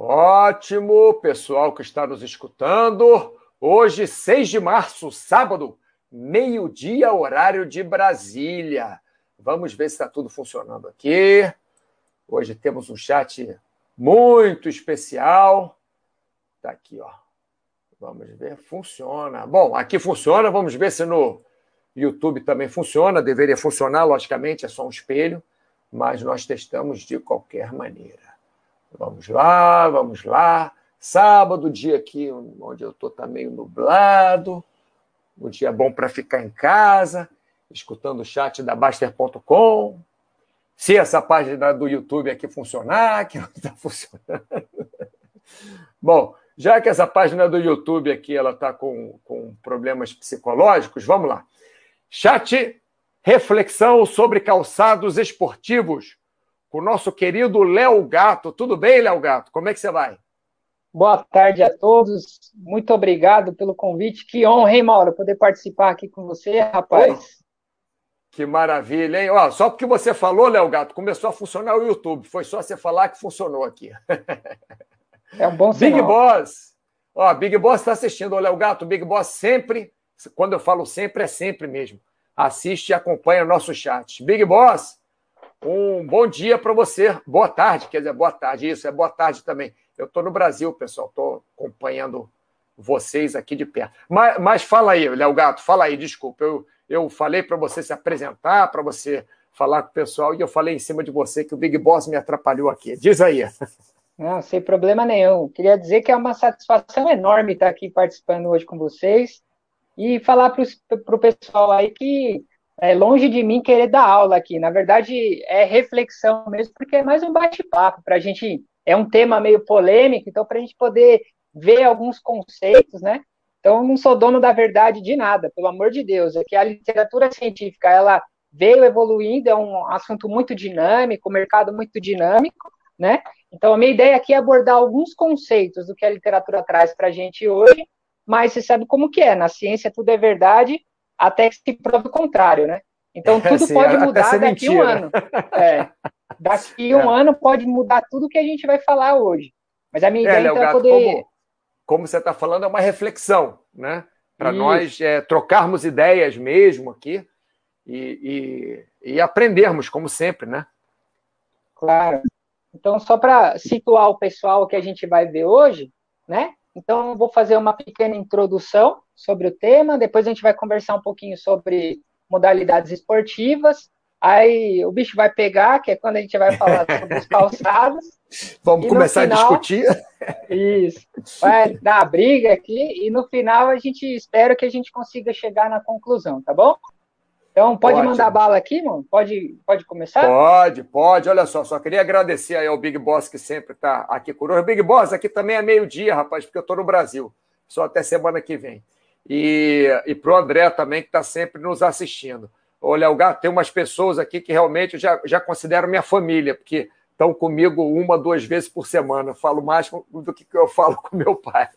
Ótimo, pessoal que está nos escutando. Hoje, 6 de março, sábado, meio-dia, horário de Brasília. Vamos ver se está tudo funcionando aqui. Hoje temos um chat muito especial. Está aqui, ó. Vamos ver, funciona. Bom, aqui funciona, vamos ver se no YouTube também funciona. Deveria funcionar, logicamente, é só um espelho, mas nós testamos de qualquer maneira. Vamos lá, vamos lá. Sábado, dia aqui onde eu estou está meio nublado. Um dia bom para ficar em casa, escutando o chat da Baster.com. Se essa página do YouTube aqui funcionar, que não está funcionando. Bom, já que essa página do YouTube aqui ela está com, com problemas psicológicos, vamos lá. Chat reflexão sobre calçados esportivos com o nosso querido Léo Gato. Tudo bem, Léo Gato? Como é que você vai? Boa tarde a todos. Muito obrigado pelo convite. Que honra, hein, Mauro, poder participar aqui com você, rapaz. que maravilha, hein? Ó, só porque você falou, Léo Gato, começou a funcionar o YouTube. Foi só você falar que funcionou aqui. É um bom sinal. Big Boss. Ó, Big Boss está assistindo. Ô, Léo Gato, Big Boss sempre, quando eu falo sempre, é sempre mesmo. Assiste e acompanha o nosso chat. Big Boss, um bom dia para você. Boa tarde, quer dizer, boa tarde. Isso, é boa tarde também. Eu estou no Brasil, pessoal. Estou acompanhando vocês aqui de perto. Mas, mas fala aí, Léo Gato, fala aí, desculpa. Eu, eu falei para você se apresentar, para você falar com o pessoal, e eu falei em cima de você que o Big Boss me atrapalhou aqui. Diz aí. Não, sem problema nenhum. Queria dizer que é uma satisfação enorme estar aqui participando hoje com vocês e falar para o pessoal aí que é longe de mim querer dar aula aqui. Na verdade, é reflexão mesmo, porque é mais um bate-papo para a gente. É um tema meio polêmico, então, para a gente poder ver alguns conceitos, né? Então, não sou dono da verdade de nada, pelo amor de Deus. É que a literatura científica, ela veio evoluindo, é um assunto muito dinâmico, um mercado muito dinâmico, né? Então, a minha ideia aqui é abordar alguns conceitos do que a literatura traz para a gente hoje, mas você sabe como que é, na ciência tudo é verdade, até que se prove o contrário, né? Então tudo Sim, pode mudar daqui a um ano. É, daqui um é. ano pode mudar tudo que a gente vai falar hoje. Mas a minha é, ideia então, é poder. Como, como você está falando, é uma reflexão, né? Para nós é, trocarmos ideias mesmo aqui e, e, e aprendermos, como sempre, né? Claro. Então, só para situar o pessoal que a gente vai ver hoje, né? Então, vou fazer uma pequena introdução sobre o tema, depois a gente vai conversar um pouquinho sobre modalidades esportivas, aí o bicho vai pegar, que é quando a gente vai falar sobre os calçados. Vamos começar final, a discutir. Isso. Vai dar briga aqui, e no final a gente espera que a gente consiga chegar na conclusão, tá bom? Então, pode mandar bala aqui, mano? Pode, pode começar? Pode, pode. Olha só, só queria agradecer aí ao Big Boss que sempre está aqui conosco. Big Boss, aqui também é meio-dia, rapaz, porque eu estou no Brasil. Só até semana que vem. E, e para o André também, que está sempre nos assistindo. Olha, o gato, tem umas pessoas aqui que realmente eu já, já considero minha família, porque estão comigo uma, duas vezes por semana. Eu falo mais do que eu falo com meu pai.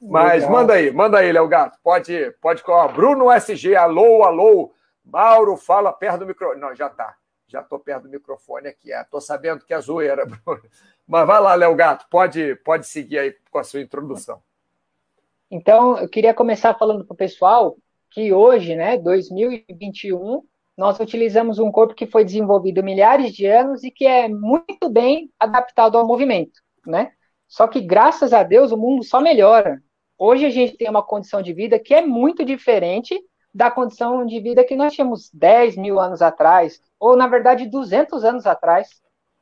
Mas Legal. manda aí, manda aí, Léo Gato. Pode, pode. Ó, Bruno SG, alô, alô. Mauro, fala perto do microfone. Não, já está. Já estou perto do microfone aqui. Estou é, sabendo que é zoeira, Bruno. Mas vai lá, Léo Gato, pode, pode seguir aí com a sua introdução. Então, eu queria começar falando para o pessoal que hoje, né, 2021, nós utilizamos um corpo que foi desenvolvido milhares de anos e que é muito bem adaptado ao movimento, né? Só que, graças a Deus, o mundo só melhora. Hoje a gente tem uma condição de vida que é muito diferente da condição de vida que nós tínhamos 10 mil anos atrás, ou na verdade 200 anos atrás,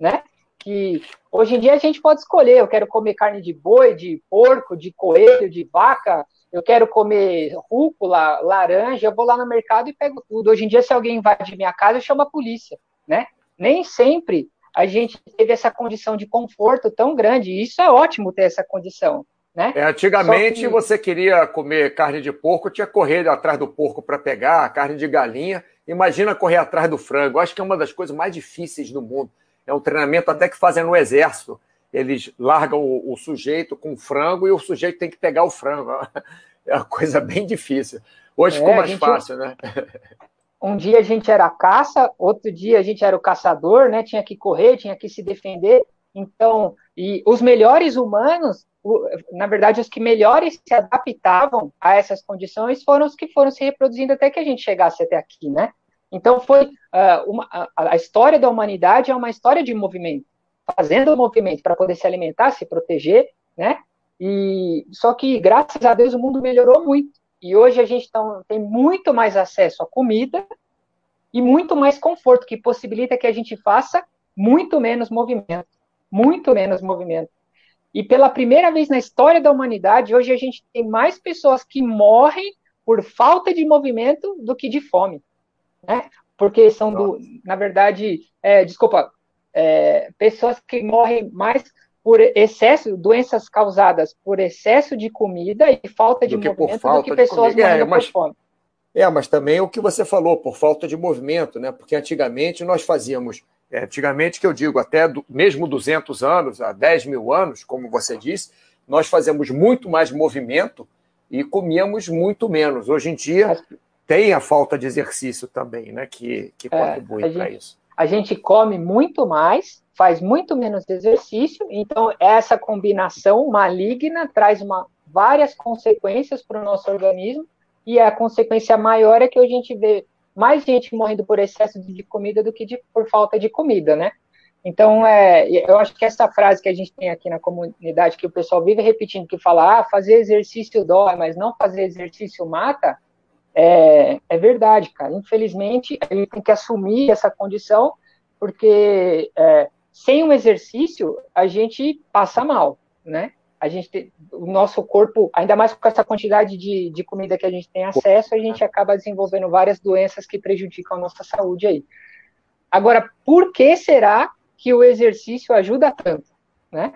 né? Que hoje em dia a gente pode escolher: eu quero comer carne de boi, de porco, de coelho, de vaca, eu quero comer rúcula, laranja, eu vou lá no mercado e pego tudo. Hoje em dia, se alguém invade minha casa, eu chamo a polícia, né? Nem sempre a gente teve essa condição de conforto tão grande, e isso é ótimo ter essa condição. Né? É, antigamente que... você queria comer carne de porco, tinha que correr atrás do porco para pegar, carne de galinha. Imagina correr atrás do frango. Acho que é uma das coisas mais difíceis do mundo. É um treinamento até que fazem no exército. Eles largam o, o sujeito com o frango e o sujeito tem que pegar o frango. É uma coisa bem difícil. Hoje é, ficou mais gente... fácil, né? Um dia a gente era caça, outro dia a gente era o caçador, né? Tinha que correr, tinha que se defender. Então, e os melhores humanos, na verdade, os que melhores se adaptavam a essas condições foram os que foram se reproduzindo até que a gente chegasse até aqui, né? Então, foi uh, uma, a, a, história da humanidade é uma história de movimento, fazendo movimento para poder se alimentar, se proteger, né? E só que graças a Deus o mundo melhorou muito e hoje a gente tá, tem muito mais acesso à comida e muito mais conforto que possibilita que a gente faça muito menos movimento, muito menos movimento. E pela primeira vez na história da humanidade, hoje a gente tem mais pessoas que morrem por falta de movimento do que de fome, né? Porque são do, na verdade, é, desculpa, é, pessoas que morrem mais por excesso, doenças causadas por excesso de comida e falta de movimento do que pessoas morrendo é, mas, por fome. É, mas também o que você falou, por falta de movimento, né? Porque antigamente nós fazíamos, é, antigamente que eu digo, até do, mesmo 200 anos, há 10 mil anos, como você disse, nós fazemos muito mais movimento e comíamos muito menos. Hoje em dia tem a falta de exercício também, né? Que, que é, contribui para isso. A gente come muito mais, faz muito menos exercício, então essa combinação maligna traz uma, várias consequências para o nosso organismo, e a consequência maior é que a gente vê mais gente morrendo por excesso de comida do que de, por falta de comida, né? Então, é, eu acho que essa frase que a gente tem aqui na comunidade, que o pessoal vive repetindo, que fala, ah, fazer exercício dói, mas não fazer exercício mata, é, é verdade, cara. Infelizmente, a gente tem que assumir essa condição, porque é, sem um exercício, a gente passa mal, né? A gente, o nosso corpo, ainda mais com essa quantidade de, de comida que a gente tem acesso, a gente acaba desenvolvendo várias doenças que prejudicam a nossa saúde aí. Agora, por que será que o exercício ajuda tanto, né?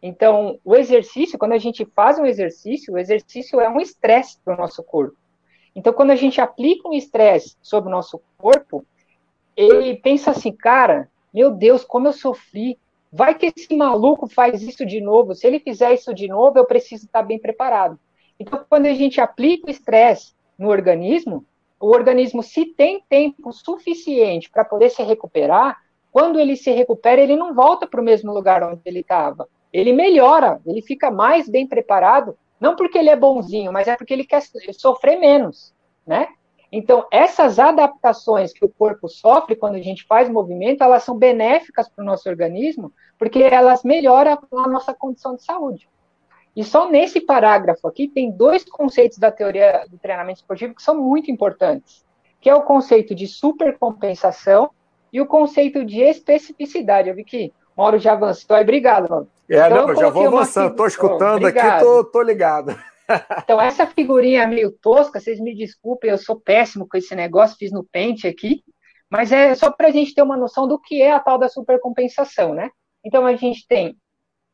Então, o exercício, quando a gente faz um exercício, o exercício é um estresse para o nosso corpo. Então, quando a gente aplica um estresse sobre o nosso corpo, ele pensa assim, cara, meu Deus, como eu sofri. Vai que esse maluco faz isso de novo. Se ele fizer isso de novo, eu preciso estar bem preparado. Então, quando a gente aplica o estresse no organismo, o organismo, se tem tempo suficiente para poder se recuperar, quando ele se recupera, ele não volta para o mesmo lugar onde ele estava. Ele melhora, ele fica mais bem preparado, não porque ele é bonzinho, mas é porque ele quer sofrer menos, né? Então, essas adaptações que o corpo sofre quando a gente faz movimento, elas são benéficas para o nosso organismo, porque elas melhoram a nossa condição de saúde. E só nesse parágrafo aqui tem dois conceitos da teoria do treinamento esportivo que são muito importantes, que é o conceito de supercompensação e o conceito de especificidade. Eu vi que Mauro já avançou. Obrigado, mano. É, então, não, eu já vou avançando. Estou escutando aqui, estou ligado. Então, essa figurinha meio tosca, vocês me desculpem, eu sou péssimo com esse negócio, fiz no pente aqui, mas é só para a gente ter uma noção do que é a tal da supercompensação, né? Então, a gente tem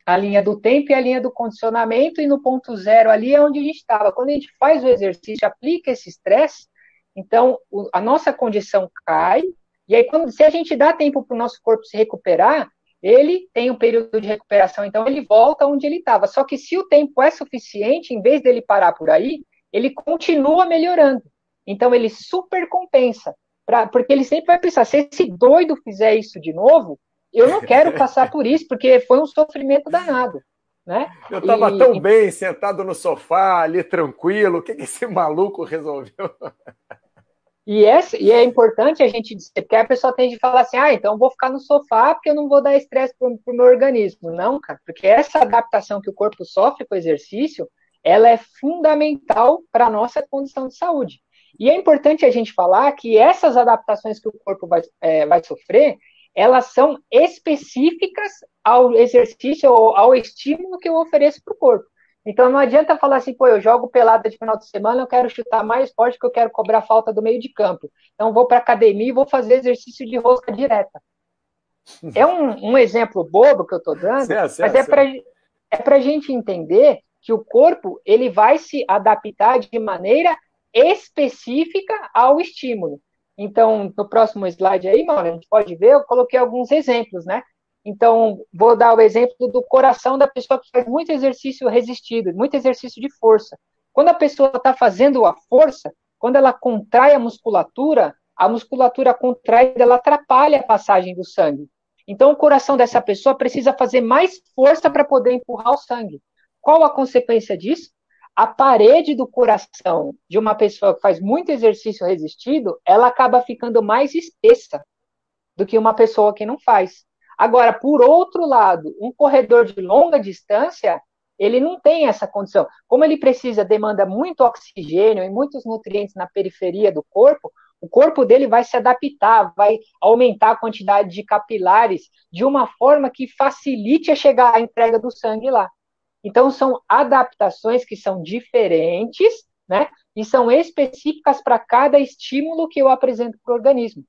a linha do tempo e a linha do condicionamento, e no ponto zero ali é onde a gente estava. Quando a gente faz o exercício, aplica esse estresse, então a nossa condição cai, e aí, quando, se a gente dá tempo para o nosso corpo se recuperar, ele tem um período de recuperação, então ele volta onde ele estava. Só que se o tempo é suficiente, em vez dele parar por aí, ele continua melhorando. Então ele super compensa, pra, porque ele sempre vai pensar: se esse doido fizer isso de novo, eu não quero passar por isso, porque foi um sofrimento danado. Né? Eu estava tão bem sentado no sofá, ali tranquilo, o que, que esse maluco resolveu? E, essa, e é importante a gente dizer, porque a pessoa tem de falar assim, ah, então vou ficar no sofá porque eu não vou dar estresse para o meu organismo. Não, cara, porque essa adaptação que o corpo sofre com o exercício, ela é fundamental para a nossa condição de saúde. E é importante a gente falar que essas adaptações que o corpo vai, é, vai sofrer, elas são específicas ao exercício ou ao estímulo que eu ofereço para o corpo. Então não adianta falar assim, pô, eu jogo pelada de final de semana, eu quero chutar mais forte que eu quero cobrar falta do meio de campo. Então vou para academia e vou fazer exercício de rosca direta. É um, um exemplo bobo que eu estou dando, certo, certo, mas é para é para a gente entender que o corpo ele vai se adaptar de maneira específica ao estímulo. Então, no próximo slide aí, mano, a gente pode ver, eu coloquei alguns exemplos, né? Então, vou dar o exemplo do coração da pessoa que faz muito exercício resistido, muito exercício de força. Quando a pessoa está fazendo a força, quando ela contrai a musculatura, a musculatura contraída, ela atrapalha a passagem do sangue. Então, o coração dessa pessoa precisa fazer mais força para poder empurrar o sangue. Qual a consequência disso? A parede do coração de uma pessoa que faz muito exercício resistido, ela acaba ficando mais espessa do que uma pessoa que não faz. Agora, por outro lado, um corredor de longa distância, ele não tem essa condição. Como ele precisa, demanda muito oxigênio e muitos nutrientes na periferia do corpo, o corpo dele vai se adaptar, vai aumentar a quantidade de capilares de uma forma que facilite a chegar à entrega do sangue lá. Então, são adaptações que são diferentes, né? E são específicas para cada estímulo que eu apresento para o organismo.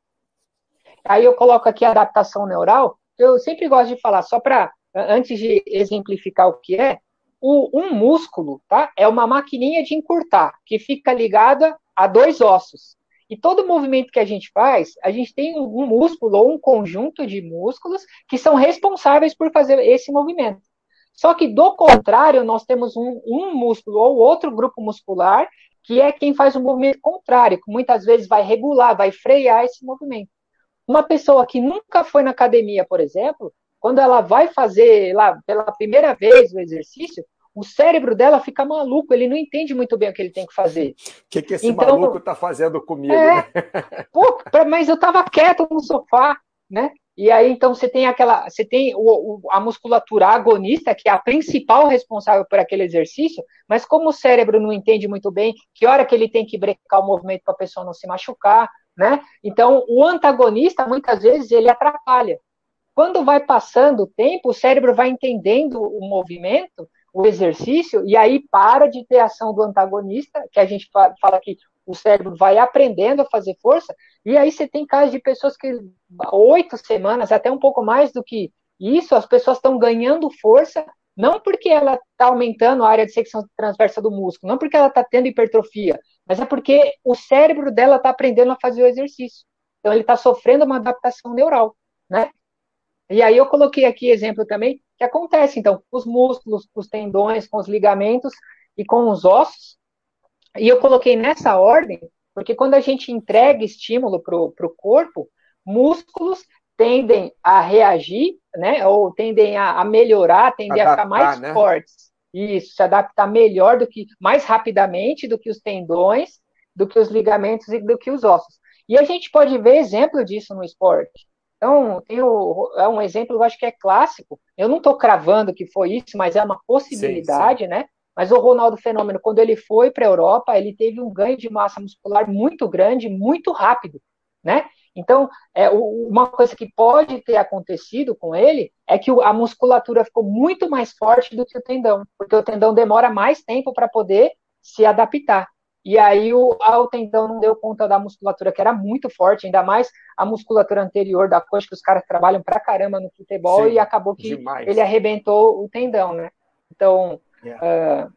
Aí eu coloco aqui a adaptação neural. Eu sempre gosto de falar, só para, antes de exemplificar o que é, o, um músculo, tá? É uma maquininha de encurtar, que fica ligada a dois ossos. E todo movimento que a gente faz, a gente tem um músculo ou um conjunto de músculos que são responsáveis por fazer esse movimento. Só que, do contrário, nós temos um, um músculo ou outro grupo muscular que é quem faz o movimento contrário, que muitas vezes vai regular, vai frear esse movimento. Uma pessoa que nunca foi na academia, por exemplo, quando ela vai fazer lá pela primeira vez o exercício, o cérebro dela fica maluco, ele não entende muito bem o que ele tem que fazer. O que, que esse então, maluco está fazendo comigo? É, né? pô, mas eu estava quieto no sofá, né? E aí, então, você tem aquela. Você tem o, o, a musculatura agonista, que é a principal responsável por aquele exercício, mas como o cérebro não entende muito bem que hora que ele tem que brecar o movimento para a pessoa não se machucar, né? Então, o antagonista, muitas vezes, ele atrapalha. Quando vai passando o tempo, o cérebro vai entendendo o movimento o exercício, e aí para de ter ação do antagonista, que a gente fala que o cérebro vai aprendendo a fazer força, e aí você tem casos de pessoas que oito semanas, até um pouco mais do que isso, as pessoas estão ganhando força, não porque ela está aumentando a área de secção transversa do músculo, não porque ela está tendo hipertrofia, mas é porque o cérebro dela está aprendendo a fazer o exercício. Então ele está sofrendo uma adaptação neural, né? E aí eu coloquei aqui exemplo também que acontece, então, com os músculos, com os tendões, com os ligamentos e com os ossos. E eu coloquei nessa ordem, porque quando a gente entrega estímulo para o corpo, músculos tendem a reagir, né, ou tendem a, melhorar, tendem Adaptar, a ficar mais né? fortes. Isso, se adaptar melhor do que, mais rapidamente do que os tendões, do que os ligamentos e do que os ossos. E a gente pode ver exemplo disso no esporte. Então, é um exemplo, eu acho que é clássico. Eu não estou cravando que foi isso, mas é uma possibilidade, sim, sim. né? Mas o Ronaldo Fenômeno, quando ele foi para a Europa, ele teve um ganho de massa muscular muito grande, muito rápido, né? Então, é, uma coisa que pode ter acontecido com ele é que a musculatura ficou muito mais forte do que o tendão, porque o tendão demora mais tempo para poder se adaptar. E aí o, o tendão não deu conta da musculatura, que era muito forte, ainda mais a musculatura anterior da coxa, que os caras trabalham pra caramba no futebol, Sim, e acabou que demais. ele arrebentou o tendão, né? Então, yeah. uh,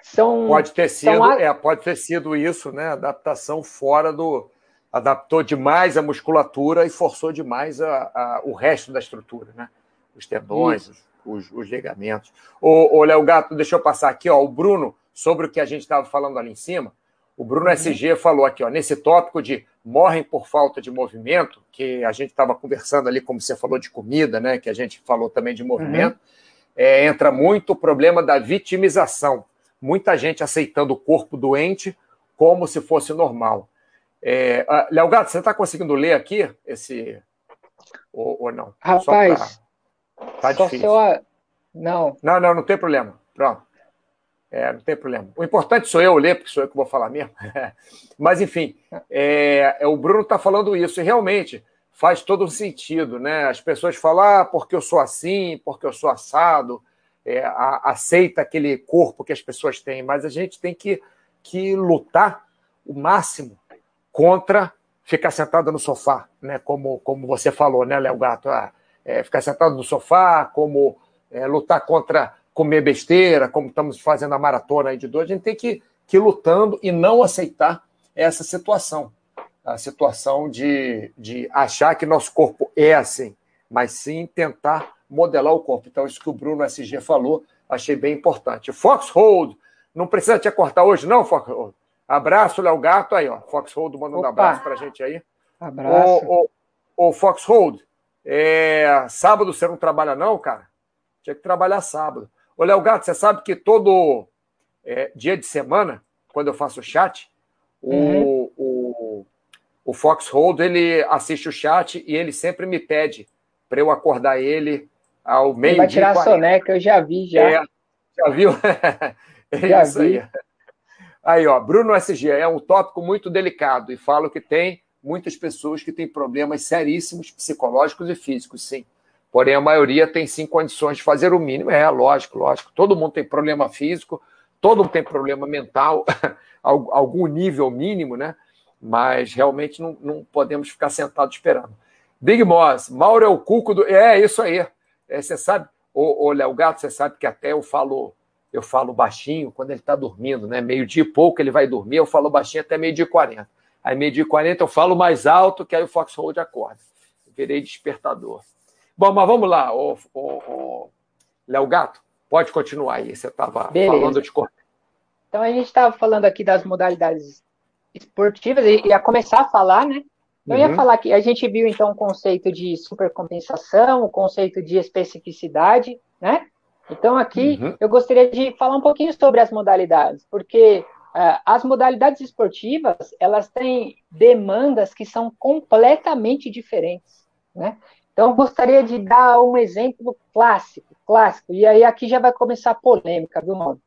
são. Pode ter sido, a... é, pode ter sido isso, né? Adaptação fora do. Adaptou demais a musculatura e forçou demais a, a o resto da estrutura, né? Os tendões, os, os, os, ligamentos. Ô, ô Léo Gato, deixa eu passar aqui, ó. O Bruno sobre o que a gente estava falando ali em cima, o Bruno uhum. SG falou aqui, ó, nesse tópico de morrem por falta de movimento, que a gente estava conversando ali, como você falou de comida, né? Que a gente falou também de movimento, uhum. é, entra muito o problema da vitimização. Muita gente aceitando o corpo doente como se fosse normal. É, uh, Léo Gato, você está conseguindo ler aqui esse. Ou, ou não? Rapaz, pra... tá difícil. Não. Não, não, não tem problema. Pronto. É, não tem problema. O importante sou eu ler, porque sou eu que vou falar mesmo. Mas, enfim, é, é o Bruno está falando isso, e realmente faz todo sentido, né? As pessoas falam, ah, porque eu sou assim, porque eu sou assado, é, a, aceita aquele corpo que as pessoas têm, mas a gente tem que, que lutar o máximo contra ficar sentado no sofá, né? Como, como você falou, né, Léo Gato? Ah, é, ficar sentado no sofá, como é, lutar contra comer besteira, como estamos fazendo a maratona aí de dois, a gente tem que, que ir lutando e não aceitar essa situação. A situação de, de achar que nosso corpo é assim, mas sim tentar modelar o corpo. Então, isso que o Bruno SG falou, achei bem importante. Foxhold, não precisa te cortar hoje, não, Foxhold? Abraço, Léo Gato, aí, ó. Foxhold mandando Opa. abraço pra gente aí. Abraço. O, o, o Foxhold, É, sábado você não trabalha, não, cara? Tinha que trabalhar sábado. Ô, Léo Gato, você sabe que todo é, dia de semana, quando eu faço o chat, uhum. o, o, o Fox Hold ele assiste o chat e ele sempre me pede para eu acordar ele ao meio-dia. Vai tirar a soneca, eu já vi, já. É, já viu? é já isso vi. aí. Aí, ó, Bruno SG, é um tópico muito delicado e falo que tem muitas pessoas que têm problemas seríssimos psicológicos e físicos, sim. Porém, a maioria tem sim condições de fazer o mínimo. É, lógico, lógico. Todo mundo tem problema físico, todo mundo tem problema mental, algum nível mínimo, né? Mas realmente não, não podemos ficar sentados esperando. Big Moss, Mauro é o cuco do. É, isso aí. É, você sabe, ô Léo Gato, você sabe que até eu falo, eu falo baixinho quando ele está dormindo, né? Meio-dia e pouco ele vai dormir, eu falo baixinho até meio-dia e quarenta. Aí meio-dia e quarenta eu falo mais alto, que aí o Foxhold acorda. virei despertador. Bom, mas vamos lá, o, o, Léo Gato, pode continuar aí. Você estava falando de corpo. Então a gente estava falando aqui das modalidades esportivas e ia começar a falar, né? Eu uhum. ia falar que a gente viu então o conceito de supercompensação, o conceito de especificidade, né? Então aqui uhum. eu gostaria de falar um pouquinho sobre as modalidades, porque uh, as modalidades esportivas elas têm demandas que são completamente diferentes, né? Então, eu gostaria de dar um exemplo clássico, clássico, e aí aqui já vai começar a polêmica, viu, mano?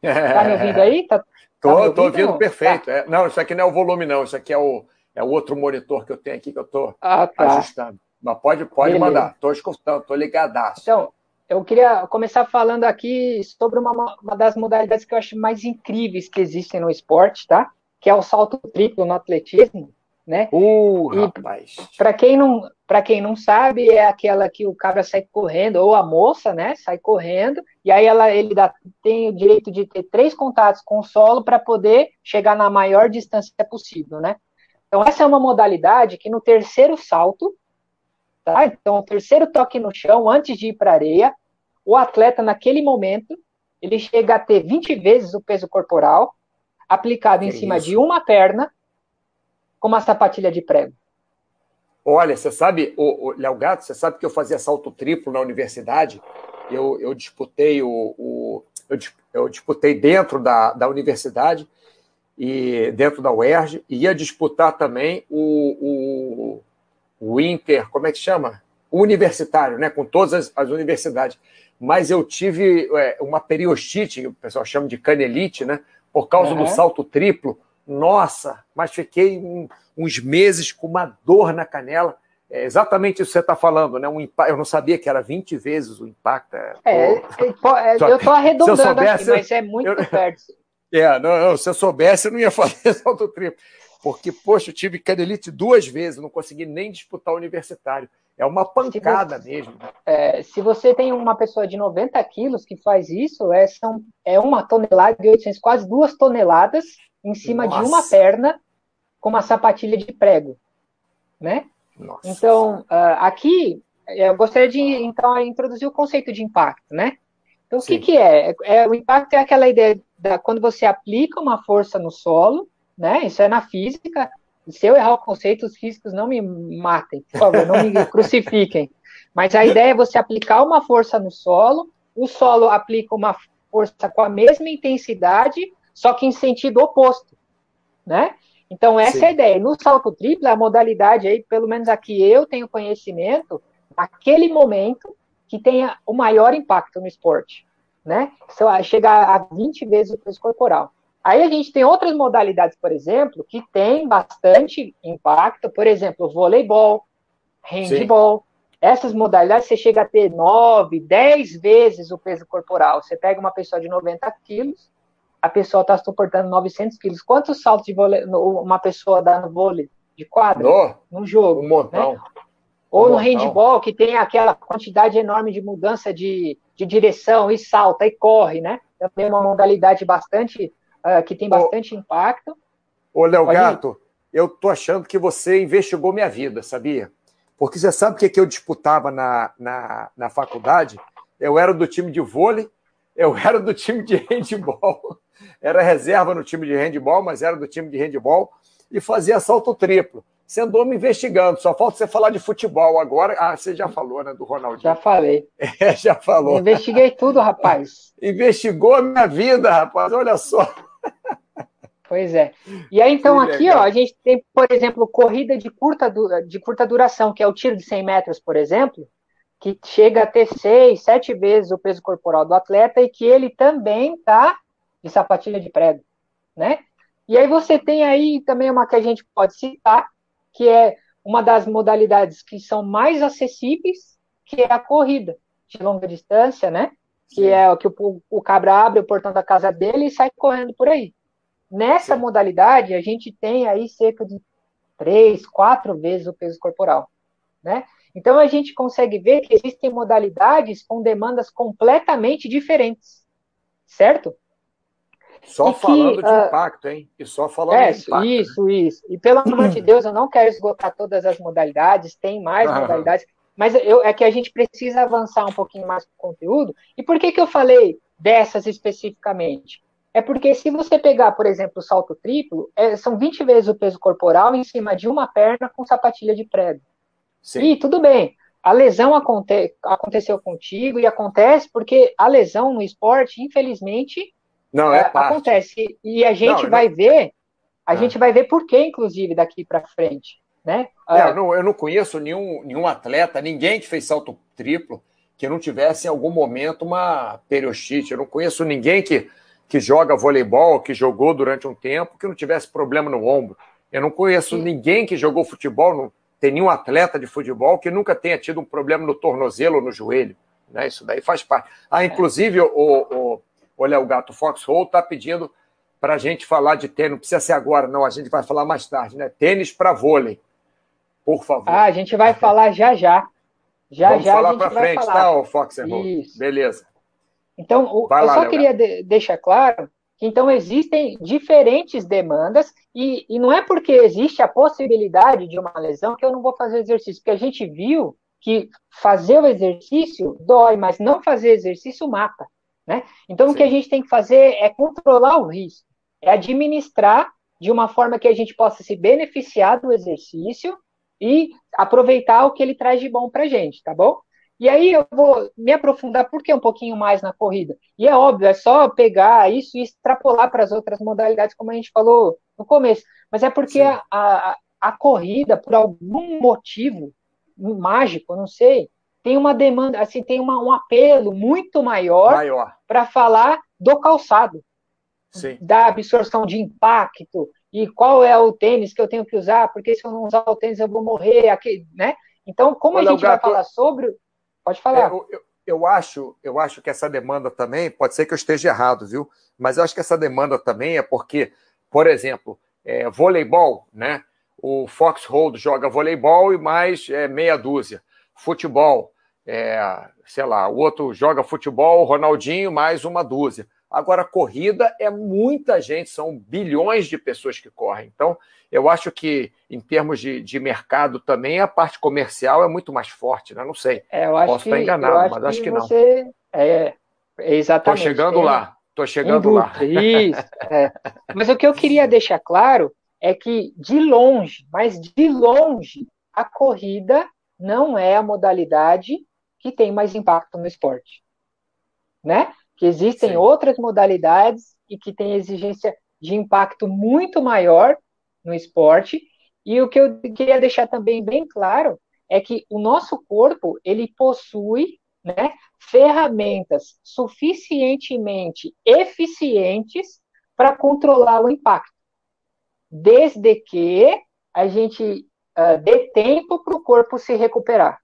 Tá me ouvindo aí? Tá, tô, tá ouvindo, ouvindo perfeito. Tá. É, não, isso aqui não é o volume, não. Isso aqui é o, é o outro monitor que eu tenho aqui que eu tô ah, tá. ajustando. Mas pode, pode mandar. Tô escutando, tô ligadaço. Então, eu queria começar falando aqui sobre uma, uma das modalidades que eu acho mais incríveis que existem no esporte, tá? Que é o salto triplo no atletismo né? Uh, rapaz. Para quem não, para quem não sabe, é aquela que o cabra sai correndo ou a moça, né, sai correndo e aí ela ele dá, tem o direito de ter três contatos com o solo para poder chegar na maior distância possível, né? Então essa é uma modalidade que no terceiro salto, tá? Então o terceiro toque no chão antes de ir para a areia, o atleta naquele momento ele chega a ter 20 vezes o peso corporal aplicado que em cima isso? de uma perna com uma sapatilha de prego? Olha, você sabe, o, o Léo Gato, você sabe que eu fazia salto triplo na universidade. Eu, eu disputei o, o eu, eu, disputei dentro da, da universidade e dentro da UERJ, e ia disputar também o, o, o Inter, como é que chama? O universitário, né? Com todas as, as universidades. Mas eu tive é, uma periostite, o pessoal chama de canelite, né? Por causa uhum. do salto triplo nossa, mas fiquei um, uns meses com uma dor na canela. É exatamente isso que você está falando, né? Um eu não sabia que era 20 vezes o impacto. É, é, é eu estou arredondando soubesse, aqui, mas é muito eu, perto. É, não, não, se eu soubesse, eu não ia fazer salto triplo. Porque, poxa, eu tive canelite duas vezes, não consegui nem disputar o universitário. É uma pancada você, mesmo. É, se você tem uma pessoa de 90 quilos que faz isso, é, são, é uma tonelada de 800, quase duas toneladas em cima Nossa. de uma perna com uma sapatilha de prego, né? Nossa. Então, uh, aqui eu gostaria de então introduzir o conceito de impacto, né? Então, Sim. o que, que é? é? O impacto é aquela ideia da quando você aplica uma força no solo, né? Isso é na física. Se eu errar o conceito, os físicos não me matem, por favor, não me crucifiquem. Mas a ideia é você aplicar uma força no solo, o solo aplica uma força com a mesma intensidade só que em sentido oposto, né? Então, essa Sim. é a ideia. No salto triplo, a modalidade aí, pelo menos aqui eu tenho conhecimento, naquele momento que tenha o maior impacto no esporte, né? Chegar a 20 vezes o peso corporal. Aí a gente tem outras modalidades, por exemplo, que tem bastante impacto, por exemplo, voleibol, handball. Sim. Essas modalidades você chega a ter 9, 10 vezes o peso corporal. Você pega uma pessoa de 90 quilos, a pessoa está suportando 900 quilos. Quantos saltos de vôlei uma pessoa dá no vôlei de quadra? No, no jogo. Um montão. Né? Ou um no montão. handball, que tem aquela quantidade enorme de mudança de, de direção e salta e corre, né? Também é uma modalidade bastante uh, que tem bastante ô, impacto. Ô, Léo Gato, eu tô achando que você investigou minha vida, sabia? Porque você sabe o que, que eu disputava na, na, na faculdade? Eu era do time de vôlei, eu era do time de handball era reserva no time de handball, mas era do time de handball, e fazia salto triplo. você andou me investigando. Só falta você falar de futebol agora. Ah, você já falou, né, do Ronaldinho? Já falei. É, já falou. investiguei tudo, rapaz. Investigou a minha vida, rapaz. Olha só. Pois é. E aí, então, que aqui, legal. ó, a gente tem, por exemplo, corrida de curta, de curta duração, que é o tiro de 100 metros, por exemplo, que chega a ter seis, sete vezes o peso corporal do atleta e que ele também tá de sapatilha de prego, né? E aí você tem aí também uma que a gente pode citar, que é uma das modalidades que são mais acessíveis, que é a corrida de longa distância, né? Que Sim. é o que o, o cabra abre o portão da casa dele e sai correndo por aí. Nessa Sim. modalidade, a gente tem aí cerca de três, quatro vezes o peso corporal, né? Então a gente consegue ver que existem modalidades com demandas completamente diferentes, certo? Só e falando que, de uh, impacto, hein? E só falando é, de impacto. Isso, né? isso. E pelo amor de Deus, eu não quero esgotar todas as modalidades, tem mais ah. modalidades, mas eu, é que a gente precisa avançar um pouquinho mais com o conteúdo. E por que, que eu falei dessas especificamente? É porque se você pegar, por exemplo, o salto triplo, é, são 20 vezes o peso corporal em cima de uma perna com sapatilha de prego. Sim. E tudo bem, a lesão aconte aconteceu contigo e acontece porque a lesão no esporte, infelizmente, não, é, é acontece. E a gente não, vai não... ver, a é. gente vai ver por que, inclusive, daqui para frente. Né? É, eu, não, eu não conheço nenhum, nenhum atleta, ninguém que fez salto triplo que não tivesse em algum momento uma periostite. Eu não conheço ninguém que que joga voleibol, que jogou durante um tempo, que não tivesse problema no ombro. Eu não conheço Sim. ninguém que jogou futebol, não tem nenhum atleta de futebol que nunca tenha tido um problema no tornozelo ou no joelho. Né? Isso daí faz parte. Ah, inclusive, o, o, o Léo Gato Foxhole está pedindo para a gente falar de tênis. Não precisa ser agora, não, a gente vai falar mais tarde, né? Tênis para vôlei. Por favor. Ah, a gente vai falar já já. Já Vamos já. falar para frente, falar. tá, o Foxhole? Beleza. Então, eu lá, só queria de, deixar claro que então existem diferentes demandas e, e não é porque existe a possibilidade de uma lesão que eu não vou fazer exercício, porque a gente viu que fazer o exercício dói, mas não fazer exercício mata, né? Então Sim. o que a gente tem que fazer é controlar o risco, é administrar de uma forma que a gente possa se beneficiar do exercício e aproveitar o que ele traz de bom para a gente, tá bom? E aí eu vou me aprofundar por que um pouquinho mais na corrida. E é óbvio, é só pegar isso e extrapolar para as outras modalidades, como a gente falou no começo. Mas é porque a, a, a, corrida, por algum motivo mágico, não sei, tem uma demanda, assim, tem uma, um apelo muito maior, maior. para falar do calçado. Sim. Da absorção de impacto, e qual é o tênis que eu tenho que usar, porque se eu não usar o tênis eu vou morrer, aqui, né? Então, como Olha, a gente vai falar sobre Pode falar. Eu, eu, eu, acho, eu acho que essa demanda também, pode ser que eu esteja errado, viu? Mas eu acho que essa demanda também é porque, por exemplo, é, voleibol, né? O Foxhold joga voleibol e mais é, meia dúzia. Futebol, é, sei lá, o outro joga futebol, Ronaldinho, mais uma dúzia. Agora, corrida é muita gente, são bilhões de pessoas que correm. Então, eu acho que, em termos de, de mercado também, a parte comercial é muito mais forte, né? Não sei. É, Posso estar enganado, acho mas acho que, não. Você... É, exatamente. Estou chegando lá. Estou chegando lá. Isso. É. Mas o que eu queria deixar claro é que, de longe, mas de longe, a corrida não é a modalidade que tem mais impacto no esporte. Né? Que existem Sim. outras modalidades e que têm exigência de impacto muito maior no esporte. E o que eu queria deixar também bem claro é que o nosso corpo ele possui né, ferramentas suficientemente eficientes para controlar o impacto, desde que a gente uh, dê tempo para o corpo se recuperar.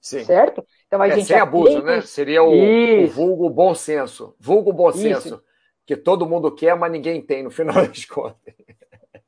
Sim. Certo? Então a é, gente sem abuso, né? Seria o, o, vulgo bom senso. Vulgo bom Isso. senso. Que todo mundo quer, mas ninguém tem, no final das contas.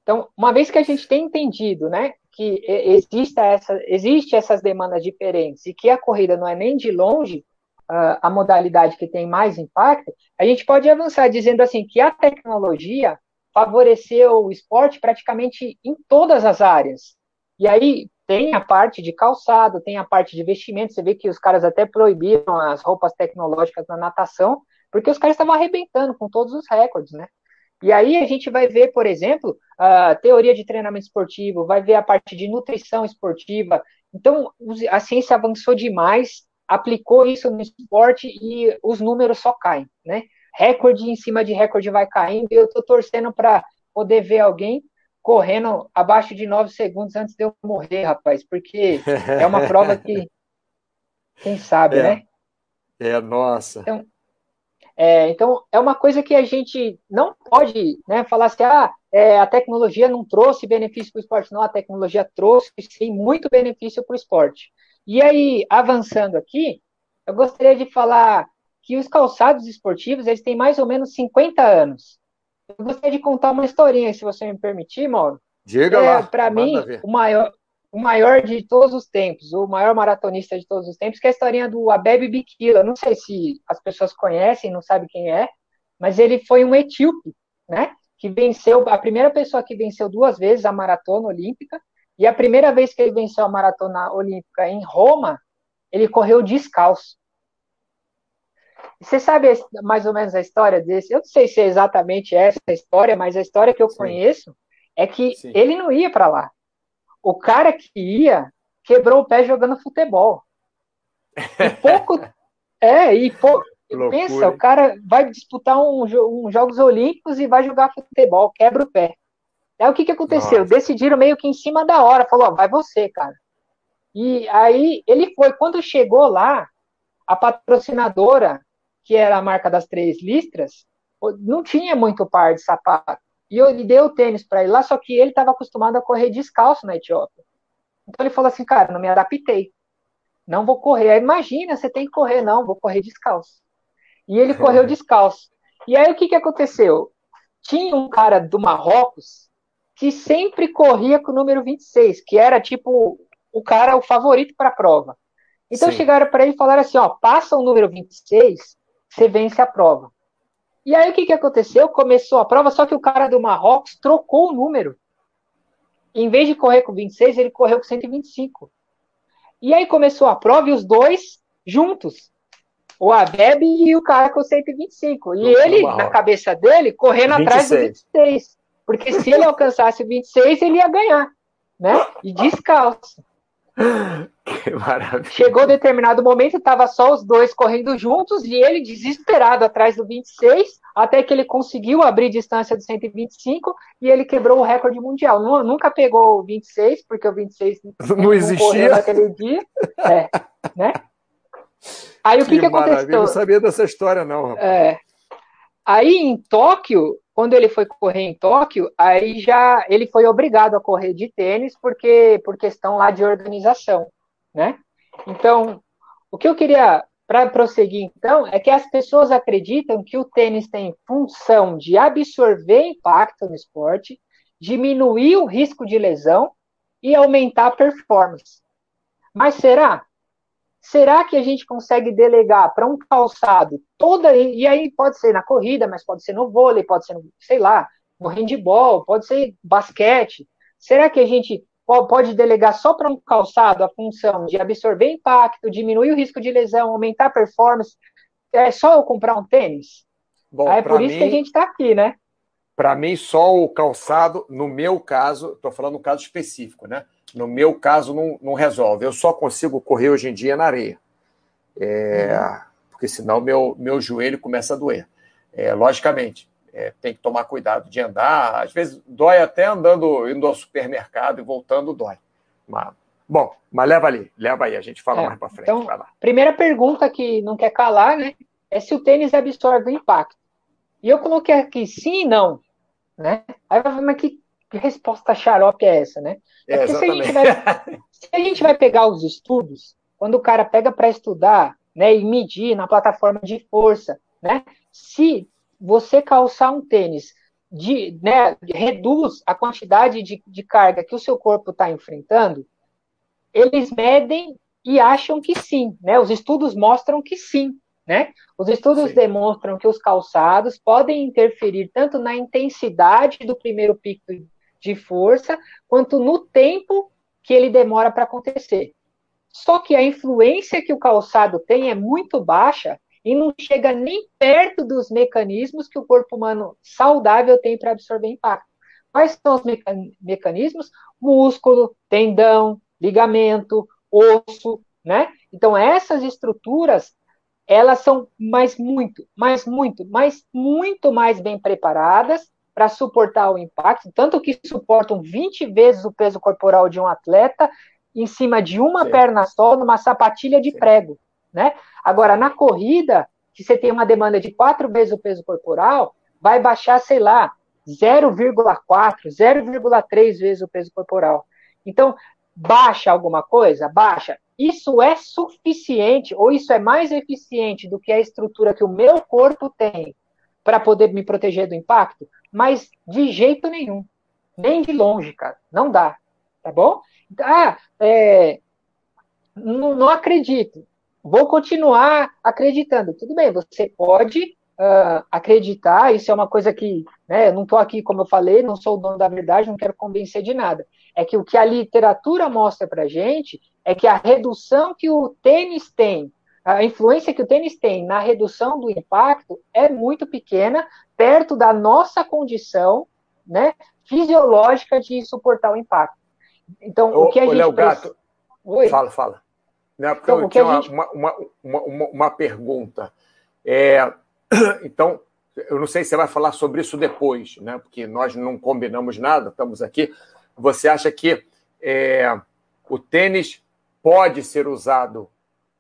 Então, uma vez que a gente tem entendido, né, que exista essa, existe essas demandas diferentes e que a corrida não é nem de longe uh, a modalidade que tem mais impacto, a gente pode avançar dizendo assim que a tecnologia favoreceu o esporte praticamente em todas as áreas. E aí tem a parte de calçado, tem a parte de vestimento. Você vê que os caras até proibiram as roupas tecnológicas na natação, porque os caras estavam arrebentando com todos os recordes, né? E aí a gente vai ver, por exemplo, a teoria de treinamento esportivo, vai ver a parte de nutrição esportiva. Então, a ciência avançou demais, aplicou isso no esporte e os números só caem, né? Recorde em cima de recorde vai caindo e eu estou torcendo para poder ver alguém correndo abaixo de 9 segundos antes de eu morrer, rapaz, porque é uma prova que quem sabe, é. né? É, nossa. Então, é, então, é uma coisa que a gente não pode né, falar assim, ah, é, a tecnologia não trouxe benefício para o esporte. Não, a tecnologia trouxe, sim, muito benefício para o esporte. E aí, avançando aqui, eu gostaria de falar que os calçados esportivos, eles têm mais ou menos 50 anos. Eu gostaria de contar uma historinha, se você me permitir, Mauro. Diga é, lá. Para mim, o maior, o maior de todos os tempos, o maior maratonista de todos os tempos, que é a historinha do Abebe Bikila. Não sei se as pessoas conhecem, não sabem quem é, mas ele foi um etíope, né? Que venceu, a primeira pessoa que venceu duas vezes a maratona olímpica, e a primeira vez que ele venceu a maratona olímpica em Roma, ele correu descalço. Você sabe mais ou menos a história desse? Eu não sei se é exatamente essa a história, mas a história que eu Sim. conheço é que Sim. ele não ia para lá. O cara que ia quebrou o pé jogando futebol. E pouco. é, e pouco. Pensa, o cara vai disputar um, um, Jogos Olímpicos e vai jogar futebol, quebra o pé. Aí o que, que aconteceu? Nossa. Decidiram meio que em cima da hora, falou, ó, vai você, cara. E aí ele foi, quando chegou lá, a patrocinadora, que era a marca das três listras, não tinha muito par de sapato. E eu lhe dei o tênis para ele lá, só que ele estava acostumado a correr descalço na Etiópia. Então ele falou assim, cara, não me adaptei. Não vou correr. Aí, imagina, você tem que correr. Não, vou correr descalço. E ele correu descalço. E aí o que, que aconteceu? Tinha um cara do Marrocos que sempre corria com o número 26, que era tipo o cara, o favorito para a prova. Então Sim. chegaram para ele e falaram assim: ó, passa o número 26, você vence a prova. E aí o que, que aconteceu? Começou a prova, só que o cara do Marrocos trocou o número. Em vez de correr com 26, ele correu com 125. E aí começou a prova e os dois juntos. O Abeb e o cara com 125. E ele, na cabeça dele, correndo 26. atrás do 26. Porque se ele alcançasse o 26, ele ia ganhar. Né? E descalço. Que maravilha. Chegou determinado momento, estava só os dois correndo juntos e ele desesperado atrás do 26, até que ele conseguiu abrir distância do 125 e ele quebrou o recorde mundial. Nunca pegou o 26, porque o 26 não, não existia naquele dia. É, né? Aí o que, que, que aconteceu? Eu não sabia dessa história, não, rapaz. É. Aí em Tóquio, quando ele foi correr em Tóquio, aí já ele foi obrigado a correr de tênis porque por questão lá de organização, né? Então, o que eu queria para prosseguir então é que as pessoas acreditam que o tênis tem função de absorver impacto no esporte, diminuir o risco de lesão e aumentar a performance. Mas será? Será que a gente consegue delegar para um calçado toda. E aí pode ser na corrida, mas pode ser no vôlei, pode ser no, sei lá, no handball, pode ser basquete. Será que a gente pode delegar só para um calçado a função de absorver impacto, diminuir o risco de lesão, aumentar a performance? É só eu comprar um tênis? Bom, ah, é por isso mim, que a gente está aqui, né? Para mim, só o calçado, no meu caso, estou falando um caso específico, né? No meu caso, não, não resolve. Eu só consigo correr hoje em dia na areia. É, uhum. Porque senão meu, meu joelho começa a doer. É, logicamente, é, tem que tomar cuidado de andar. Às vezes dói até andando, indo ao supermercado e voltando, dói. Mas, bom, mas leva ali, leva aí, a gente fala é, mais para frente. Então, primeira pergunta que não quer calar, né? É se o tênis absorve o impacto. E eu coloquei aqui sim e não. Né? Aí vai mas que que resposta xarope é essa, né? É, é porque se a, gente vai, se a gente vai pegar os estudos, quando o cara pega para estudar, né, e medir na plataforma de força, né? Se você calçar um tênis de, né, reduz a quantidade de, de carga que o seu corpo está enfrentando, eles medem e acham que sim, né? Os estudos mostram que sim, né? Os estudos sim. demonstram que os calçados podem interferir tanto na intensidade do primeiro pico de força, quanto no tempo que ele demora para acontecer. Só que a influência que o calçado tem é muito baixa e não chega nem perto dos mecanismos que o corpo humano saudável tem para absorver impacto. Quais são os mecanismos? Músculo, tendão, ligamento, osso, né? Então, essas estruturas, elas são mais muito, mais muito, mais muito mais bem preparadas para suportar o impacto, tanto que suportam 20 vezes o peso corporal de um atleta em cima de uma Sim. perna só, numa sapatilha de Sim. prego, né? Agora, na corrida, se você tem uma demanda de quatro vezes o peso corporal, vai baixar, sei lá, 0,4, 0,3 vezes o peso corporal. Então, baixa alguma coisa? Baixa. Isso é suficiente, ou isso é mais eficiente do que a estrutura que o meu corpo tem para poder me proteger do impacto? Mas de jeito nenhum. Nem de longe, cara. Não dá. Tá bom? Ah, é, não, não acredito. Vou continuar acreditando. Tudo bem, você pode uh, acreditar, isso é uma coisa que, né, não estou aqui, como eu falei, não sou o dono da verdade, não quero convencer de nada. É que o que a literatura mostra para gente é que a redução que o tênis tem, a influência que o tênis tem na redução do impacto é muito pequena, perto da nossa condição né, fisiológica de suportar o impacto. Então, o, o que a gente. Léo Gato, Oi? fala, fala. Não, porque então, eu tinha gente... uma, uma, uma, uma, pergunta. É, então, eu não sei se você vai falar sobre isso depois, né? porque nós não combinamos nada, estamos aqui. Você acha que é, o tênis pode ser usado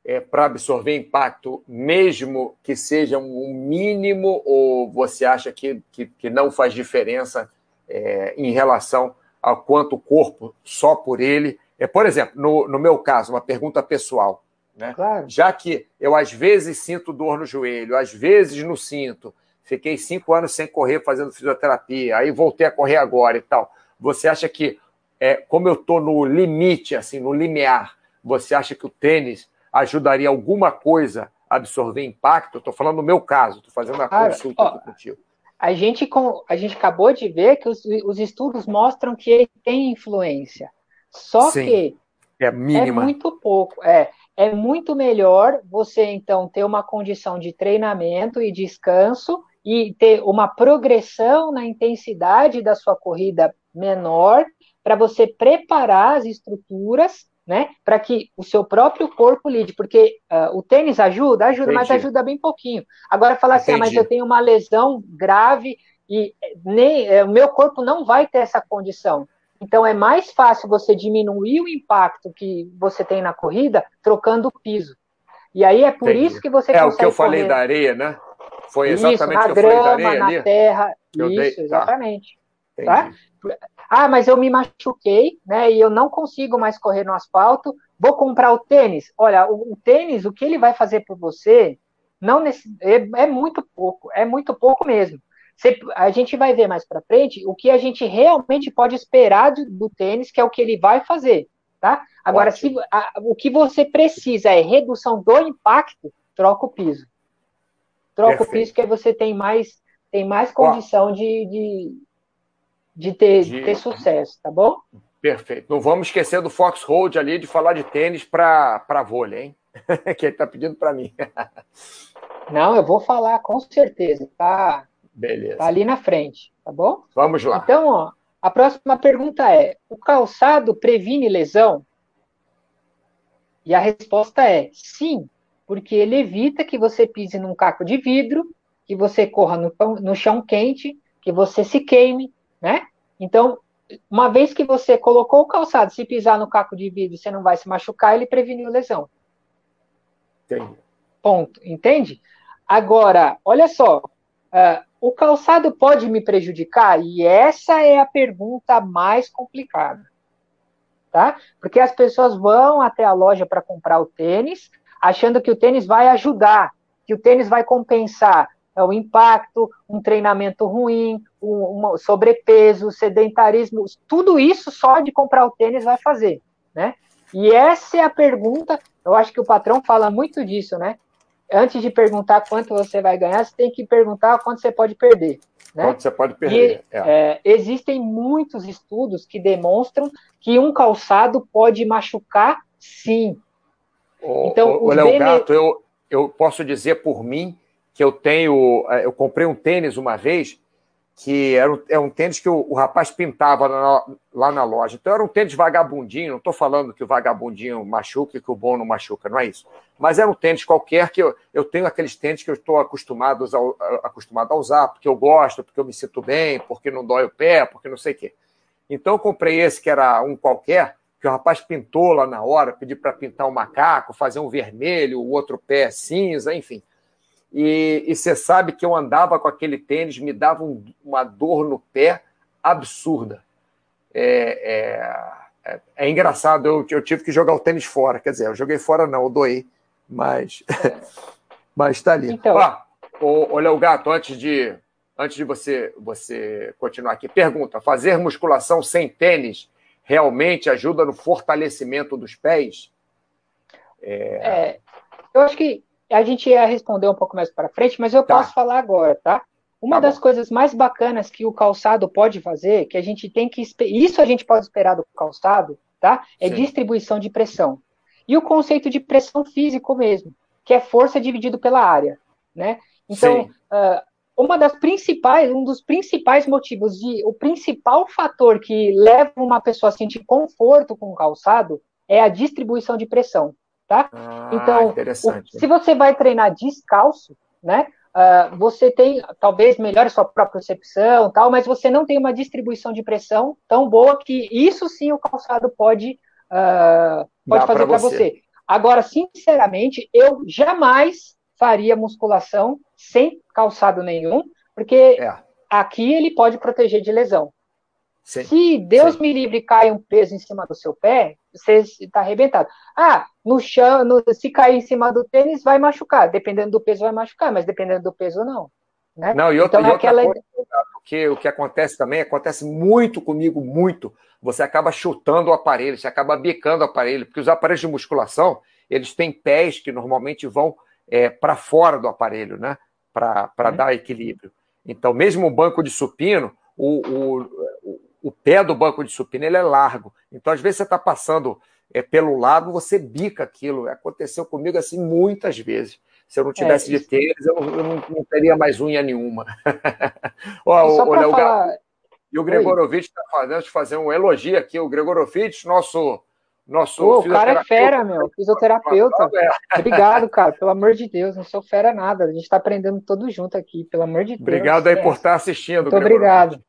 é, para absorver impacto, mesmo que seja um mínimo, ou você acha que, que, que não faz diferença é, em relação ao quanto o corpo, só por ele, é, por exemplo, no, no meu caso, uma pergunta pessoal. Né? Claro. Já que eu às vezes sinto dor no joelho, às vezes não sinto, fiquei cinco anos sem correr fazendo fisioterapia, aí voltei a correr agora e tal. Você acha que, é, como eu estou no limite, assim, no limiar, você acha que o tênis ajudaria alguma coisa a absorver impacto? Estou falando no meu caso, estou fazendo a Cara, consulta ó, contigo. A gente, a gente acabou de ver que os, os estudos mostram que ele tem influência. Só Sim, que é, mínima. é muito pouco. É, é muito melhor você, então, ter uma condição de treinamento e descanso e ter uma progressão na intensidade da sua corrida menor para você preparar as estruturas né, para que o seu próprio corpo lide, porque uh, o tênis ajuda, ajuda, Entendi. mas ajuda bem pouquinho. Agora falar assim, ah, mas eu tenho uma lesão grave e nem eh, o meu corpo não vai ter essa condição. Então é mais fácil você diminuir o impacto que você tem na corrida trocando o piso. E aí é por Entendi. isso que você é consegue. É o que eu falei da areia, né? Foi exatamente isso, na grama, na ali? terra. Eu isso, dei... Tá. exatamente. Tá? Ah, mas eu me machuquei, né? E eu não consigo mais correr no asfalto. Vou comprar o tênis. Olha, o, o tênis, o que ele vai fazer por você, não nesse, é, é muito pouco, é muito pouco mesmo a gente vai ver mais para frente o que a gente realmente pode esperar do, do, tênis, que é o que ele vai fazer, tá? Agora, se a, o que você precisa é redução do impacto, troca o piso. Troca Perfeito. o piso que aí você tem mais tem mais condição de, de, de, ter, de... ter sucesso, tá bom? Perfeito. Não vamos esquecer do Fox Road ali de falar de tênis para vôlei, hein? que ele está pedindo para mim. Não, eu vou falar com certeza. Tá, Beleza. Tá ali na frente, tá bom? Vamos lá. Então, ó, a próxima pergunta é: o calçado previne lesão? E a resposta é sim, porque ele evita que você pise num caco de vidro, que você corra no, no chão quente, que você se queime, né? Então, uma vez que você colocou o calçado, se pisar no caco de vidro, você não vai se machucar, ele preveniu lesão. Entendi. Ponto. Entende? Agora, olha só. Uh, o calçado pode me prejudicar? E essa é a pergunta mais complicada. Tá? Porque as pessoas vão até a loja para comprar o tênis, achando que o tênis vai ajudar, que o tênis vai compensar é o impacto, um treinamento ruim, um, sobrepeso, sedentarismo, tudo isso só de comprar o tênis vai fazer, né? E essa é a pergunta, eu acho que o patrão fala muito disso, né? antes de perguntar quanto você vai ganhar, você tem que perguntar quanto você pode perder. Né? Quanto você pode perder. E, é. É, existem muitos estudos que demonstram que um calçado pode machucar sim. então, o Léo bene... Gato, eu, eu posso dizer por mim que eu tenho. É, eu comprei um tênis uma vez que era um, é um tênis que o, o rapaz pintava na, lá na loja. Então era um tênis vagabundinho, não estou falando que o vagabundinho machuca e que o bom não machuca, não é isso. Mas era um tênis qualquer que eu, eu tenho aqueles tênis que eu estou acostumado acostumado a usar, porque eu gosto, porque eu me sinto bem, porque não dói o pé, porque não sei o quê. Então eu comprei esse que era um qualquer, que o rapaz pintou lá na hora, pedi para pintar um macaco, fazer um vermelho, o outro pé cinza, enfim. E, você sabe que eu andava com aquele tênis, me dava um, uma dor no pé absurda. É, é, é, é engraçado, eu, eu, tive que jogar o tênis fora. Quer dizer, eu joguei fora, não, eu doei, mas mas está ali. Então... Ah, olha o gato, antes de, antes de você, você continuar aqui, pergunta: fazer musculação sem tênis realmente ajuda no fortalecimento dos pés? É... é eu acho que a gente ia responder um pouco mais para frente, mas eu tá. posso falar agora, tá? Uma tá das bom. coisas mais bacanas que o calçado pode fazer, que a gente tem que isso a gente pode esperar do calçado, tá? É Sim. distribuição de pressão. E o conceito de pressão físico mesmo, que é força dividido pela área, né? Então, uh, uma das principais, um dos principais motivos de, o principal fator que leva uma pessoa a sentir conforto com o calçado é a distribuição de pressão tá? Ah, então, o, se você vai treinar descalço, né? Uh, você tem, talvez melhore sua própria percepção, tal, mas você não tem uma distribuição de pressão tão boa que isso sim o calçado pode, uh, pode fazer para você. você. Agora, sinceramente, eu jamais faria musculação sem calçado nenhum, porque é. aqui ele pode proteger de lesão. Sim, Se Deus sim. me livre cai um peso em cima do seu pé, você está arrebentado. Ah, no chão, no, se cair em cima do tênis, vai machucar. Dependendo do peso, vai machucar, mas dependendo do peso, não. Né? Não, e outra, então, e outra aquela... coisa, porque o que acontece também, acontece muito comigo, muito. Você acaba chutando o aparelho, você acaba bicando o aparelho, porque os aparelhos de musculação, eles têm pés que normalmente vão é, para fora do aparelho, né? Para uhum. dar equilíbrio. Então, mesmo o banco de supino, o, o, o pé do banco de supino ele é largo. Então, às vezes, você está passando é, pelo lado, você bica aquilo. Aconteceu comigo assim muitas vezes. Se eu não tivesse é, de tênis, eu, não, eu não, não, teria mais unha nenhuma. Ó, o, Léo falar... E o Gregorovitch está fazendo fazer um elogio aqui. O Gregorovitch, nosso. nosso o cara é fera, meu. Fisioterapeuta. Obrigado, cara. Pelo amor de Deus, não sou fera nada. A gente está aprendendo todo junto aqui, pelo amor de Deus. Obrigado aí por estar assistindo. Muito obrigado.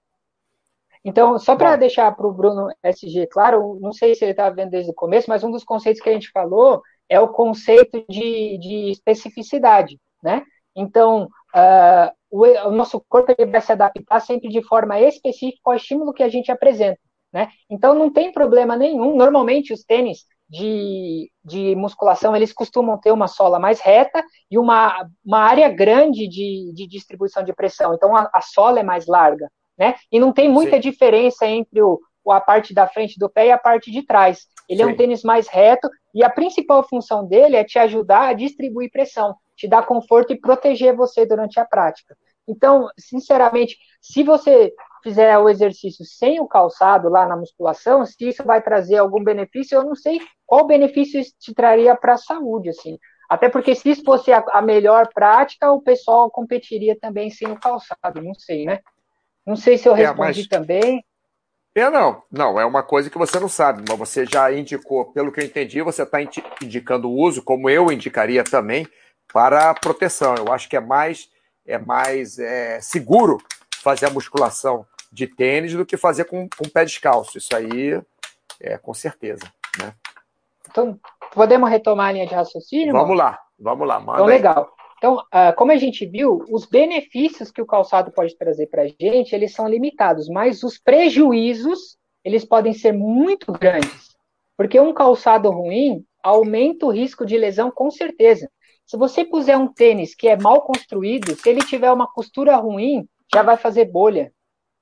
Então, só para deixar para o Bruno SG claro, não sei se ele estava vendo desde o começo, mas um dos conceitos que a gente falou é o conceito de, de especificidade, né? Então, uh, o, o, nosso corpo ele vai se adaptar sempre de forma específica ao estímulo que a gente apresenta, né? Então, não tem problema nenhum. Normalmente, os tênis de, de musculação, eles costumam ter uma sola mais reta e uma, uma área grande de, de distribuição de pressão. Então, a, a sola é mais larga né? E não tem muita Sim. diferença entre o, a parte da frente do pé e a parte de trás. Ele Sim. é um tênis mais reto e a principal função dele é te ajudar a distribuir pressão, te dar conforto e proteger você durante a prática. Então, sinceramente, se você fizer o exercício sem o calçado lá na musculação, se isso vai trazer algum benefício, eu não sei qual benefício isso te traria para a saúde, assim. Até porque se isso fosse a, a melhor prática, o pessoal competiria também sem o calçado, não sei, né? Não sei se eu é, respondi é, mas... também. É, não, não, é uma coisa que você não sabe, mas você já indicou, pelo que eu entendi, você está indicando o uso, como eu indicaria também, para proteção. Eu acho que é mais, é mais é, seguro fazer a musculação de tênis do que fazer com, com pé descalço. Isso aí é com certeza. Né? Então, podemos retomar a linha de raciocínio? Vamos mano? lá, vamos lá. Manda então, legal. Então, uh, como a gente viu, os benefícios que o calçado pode trazer para a gente, eles são limitados, mas os prejuízos, eles podem ser muito grandes. Porque um calçado ruim aumenta o risco de lesão com certeza. Se você puser um tênis que é mal construído, se ele tiver uma costura ruim, já vai fazer bolha.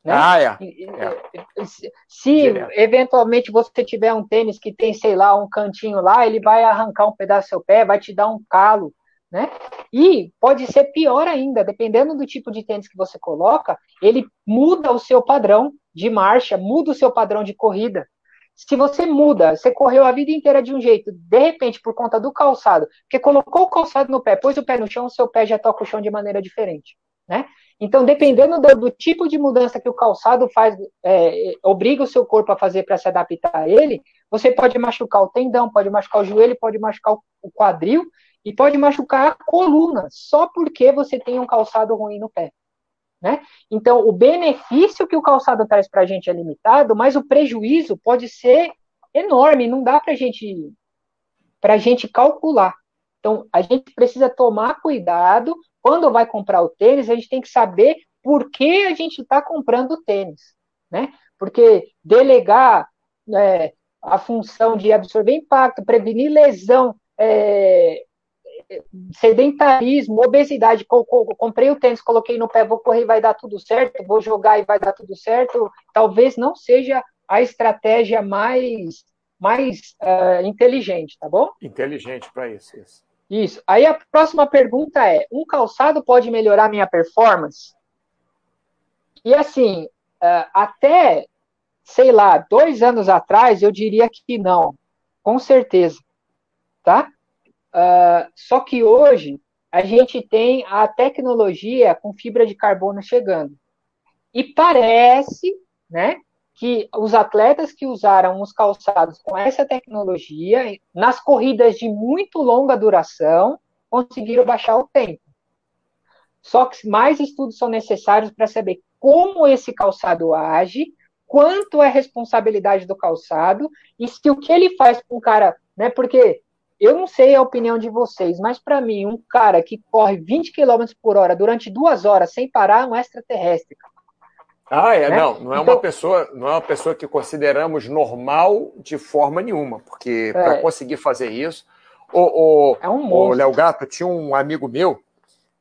Né? Ah, é. é. Se eventualmente você tiver um tênis que tem, sei lá, um cantinho lá, ele vai arrancar um pedaço do seu pé, vai te dar um calo né? E pode ser pior ainda, dependendo do tipo de tênis que você coloca, ele muda o seu padrão de marcha, muda o seu padrão de corrida. se você muda, você correu a vida inteira de um jeito, de repente, por conta do calçado, porque colocou o calçado no pé, pôs o pé no chão, seu pé já toca o chão de maneira diferente, né? Então, dependendo do, do tipo de mudança que o calçado faz, é, obriga o seu corpo a fazer para se adaptar a ele, você pode machucar o tendão, pode machucar o joelho, pode machucar o quadril e pode machucar a coluna, só porque você tem um calçado ruim no pé. Né? Então, o benefício que o calçado traz para a gente é limitado, mas o prejuízo pode ser enorme, não dá para gente, a gente calcular. Então, a gente precisa tomar cuidado. Quando vai comprar o tênis, a gente tem que saber por que a gente está comprando o tênis. Né? Porque delegar é, a função de absorver impacto, prevenir lesão, é, sedentarismo, obesidade, comprei o tênis, coloquei no pé, vou correr e vai dar tudo certo, vou jogar e vai dar tudo certo, talvez não seja a estratégia mais, mais uh, inteligente, tá bom? Inteligente para isso, isso. Isso. Aí a próxima pergunta é: um calçado pode melhorar minha performance? E assim, uh, até, sei lá, dois anos atrás, eu diria que não, com certeza, tá? Uh, só que hoje a gente tem a tecnologia com fibra de carbono chegando. E parece, né, que os atletas que usaram os calçados com essa tecnologia, nas corridas de muito longa duração, conseguiram baixar o tempo. Só que mais estudos são necessários para saber como esse calçado age, quanto é responsabilidade do calçado e se o que ele faz com o cara, né? Porque eu não sei a opinião de vocês, mas para mim, um cara que corre 20 km por hora durante duas horas sem parar é um extraterrestre. Ah, é, né? não, não é então, uma pessoa, não é uma pessoa que consideramos normal de forma nenhuma, porque é, para conseguir fazer isso, o, o, é um o Léo Gato tinha um amigo meu,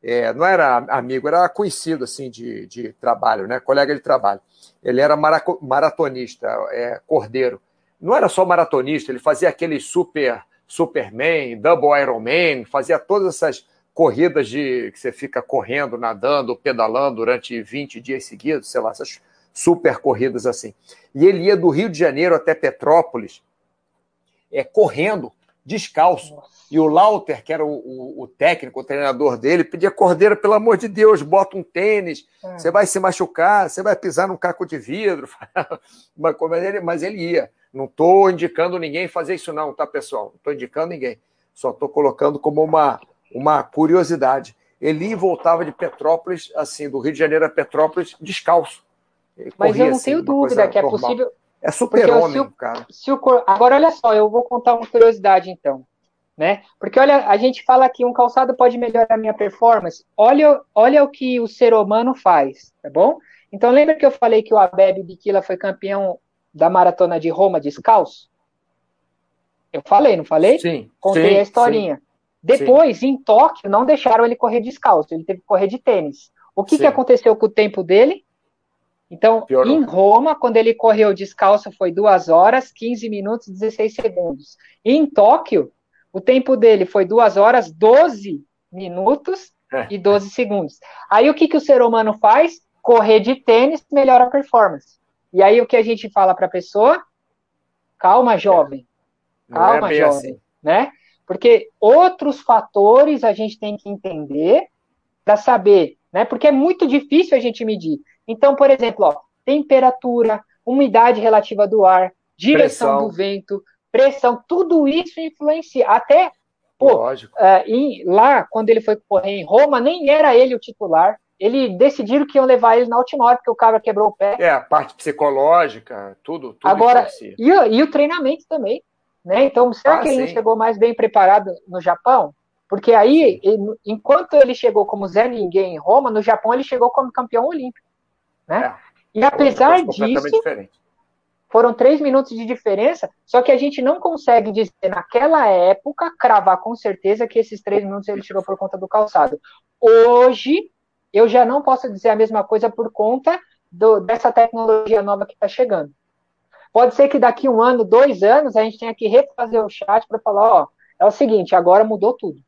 é, não era amigo, era conhecido assim de, de trabalho, né, colega de trabalho. Ele era maratonista, é, cordeiro. Não era só maratonista, ele fazia aquele super Superman, Double Ironman, fazia todas essas corridas de que você fica correndo, nadando, pedalando durante 20 dias seguidos, sei lá, essas super corridas assim. E ele ia do Rio de Janeiro até Petrópolis, é, correndo, descalço. E o Lauter, que era o, o, o, técnico, o treinador dele, pedia Cordeiro, pelo amor de Deus, bota um tênis, é. você vai se machucar, você vai pisar num caco de vidro. mas, ele, mas ele ia. Não estou indicando ninguém fazer isso, não, tá, pessoal? Não estou indicando ninguém. Só estou colocando como uma, uma curiosidade. Ele voltava de Petrópolis, assim, do Rio de Janeiro a Petrópolis, descalço. Mas eu não assim, tenho dúvida que é normal. possível. É super-homem, cara. Se o. Agora, olha só, eu vou contar uma curiosidade, então. Né? Porque, olha, a gente fala que um calçado pode melhorar a minha performance. Olha, olha o que o ser humano faz, tá bom? Então, lembra que eu falei que o Abebe Bikila foi campeão da maratona de Roma descalço? Eu falei, não falei? Sim. Contei sim, a historinha. Sim, Depois, sim. em Tóquio, não deixaram ele correr descalço, ele teve que correr de tênis. O que, que aconteceu com o tempo dele? Então, Piorou. em Roma, quando ele correu descalço, foi 2 horas, 15 minutos e 16 segundos. E em Tóquio, o tempo dele foi 2 horas, 12 minutos é. e 12 segundos. Aí o que, que o ser humano faz? Correr de tênis melhora a performance. E aí o que a gente fala para a pessoa? Calma, jovem. Calma, é jovem, assim. né? Porque outros fatores a gente tem que entender para saber, né? Porque é muito difícil a gente medir. Então, por exemplo, ó, temperatura, umidade relativa do ar, direção pressão. do vento, pressão, tudo isso influencia. Até, pô, uh, em, lá, quando ele foi correr em Roma, nem era ele o titular, ele decidiram que iam levar ele na última hora, porque o cara quebrou o pé. É, a parte psicológica, tudo. tudo Agora, e, e, o treinamento também. Né? Então, será ah, que ele sim. chegou mais bem preparado no Japão? Porque aí, ele, enquanto ele chegou como Zé Ninguém em Roma, no Japão ele chegou como campeão olímpico. Né? É, e apesar disso, diferente. foram três minutos de diferença, só que a gente não consegue dizer naquela época, cravar com certeza que esses três minutos ele tirou por conta do calçado. Hoje, eu já não posso dizer a mesma coisa por conta do, dessa tecnologia nova que está chegando. Pode ser que daqui um ano, dois anos, a gente tenha que refazer o chat para falar, ó, é o seguinte, agora mudou tudo.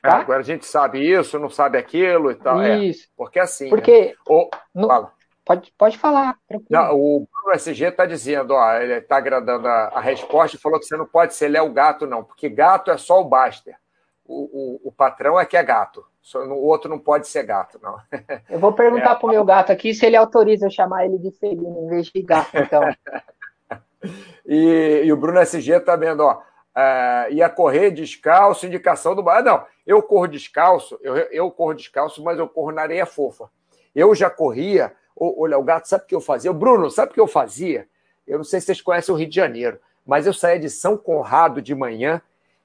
Tá? É, agora a gente sabe isso, não sabe aquilo e tal. É, isso. É, porque assim. Porque né? o, no, Pode, pode falar. Não, o Bruno SG está dizendo, ó, ele está agradando a, a, resposta e falou que você não pode ser Léo Gato, não, porque gato é só o Baster. O, o, o patrão é que é gato. O outro não pode ser gato, não. Eu vou perguntar é. para o meu gato aqui se ele autoriza eu chamar ele de felino em vez de gato, então. e, e, o Bruno SG está vendo, ó. Uh, ia correr descalço, indicação do. Ah, não, eu corro descalço, eu, eu corro descalço, mas eu corro na areia fofa. Eu já corria Olha, o gato, sabe o que eu fazia? Bruno, sabe o que eu fazia? Eu não sei se vocês conhecem o Rio de Janeiro, mas eu saía de São Conrado de manhã,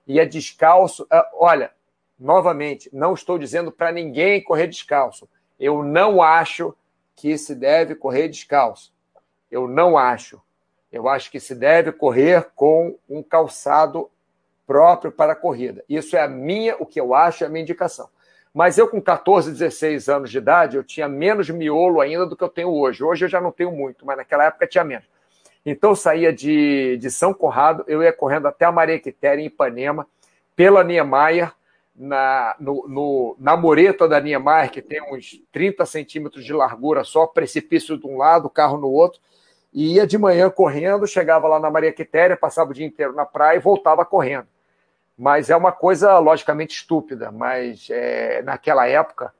ia descalço. Ah, olha, novamente, não estou dizendo para ninguém correr descalço. Eu não acho que se deve correr descalço. Eu não acho. Eu acho que se deve correr com um calçado próprio para a corrida. Isso é a minha, o que eu acho, é a minha indicação. Mas eu, com 14, 16 anos de idade, eu tinha menos miolo ainda do que eu tenho hoje. Hoje eu já não tenho muito, mas naquela época tinha menos. Então eu saía de, de São Conrado, eu ia correndo até a Maria Quitéria, em Ipanema, pela Niemeyer, na, no, no, na mureta da Niemeyer, que tem uns 30 centímetros de largura só, precipício de um lado, carro no outro, e ia de manhã correndo, chegava lá na Maria Quitéria, passava o dia inteiro na praia e voltava correndo mas é uma coisa logicamente estúpida. Mas é, naquela época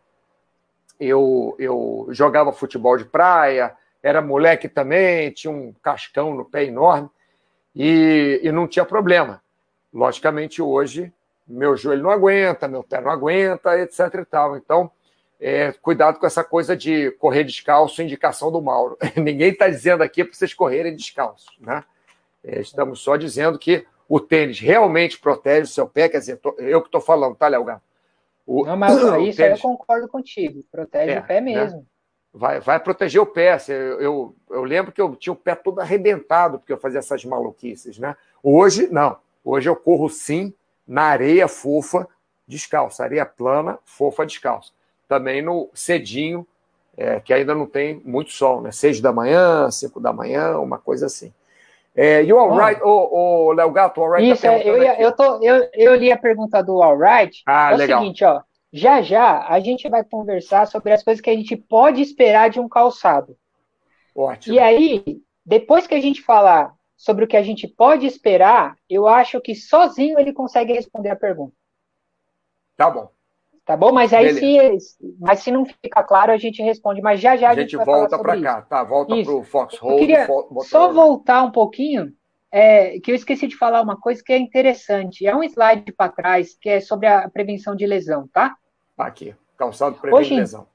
eu, eu jogava futebol de praia, era moleque também, tinha um cascão no pé enorme e, e não tinha problema. Logicamente hoje meu joelho não aguenta, meu pé não aguenta, etc. E tal. Então é, cuidado com essa coisa de correr descalço, indicação do Mauro. Ninguém está dizendo aqui para vocês correrem descalços, né? É, estamos só dizendo que o tênis realmente protege o seu pé, quer dizer, eu que estou falando, tá, Léo Gato? O, não, mas isso tênis, eu concordo contigo, protege é, o pé né? mesmo. Né? Vai, vai proteger o pé. Eu, eu, eu, lembro que eu tinha o pé todo arrebentado porque eu fazia essas maluquices, né? Hoje, não. Hoje eu corro sim na areia fofa, descalço, areia plana, fofa, descalço. Também no cedinho, é, que ainda não tem muito sol, né? Seis da manhã, cinco da manhã, uma coisa assim. É, e o Alright, o, o Léo Gato, o Alright. Tá Isso, tá eu, ia, eu, tô, eu, eu li a pergunta do Alright. Ah, é legal. o seguinte, ó. Já já a gente vai conversar sobre as coisas que a gente pode esperar de um calçado. Ótimo. E aí, depois que a gente falar sobre o que a gente pode esperar, eu acho que sozinho ele consegue responder a pergunta. Tá bom. Tá bom? Mas aí, se, mas se não ficar claro, a gente responde. Mas já já a gente, a gente volta para cá, tá? Volta para o Foxhole. Eu queria só voltar um pouquinho, é, que eu esqueci de falar uma coisa que é interessante. É um slide para trás que é sobre a prevenção de lesão, tá? Aqui, calçado previne Hoje, lesão.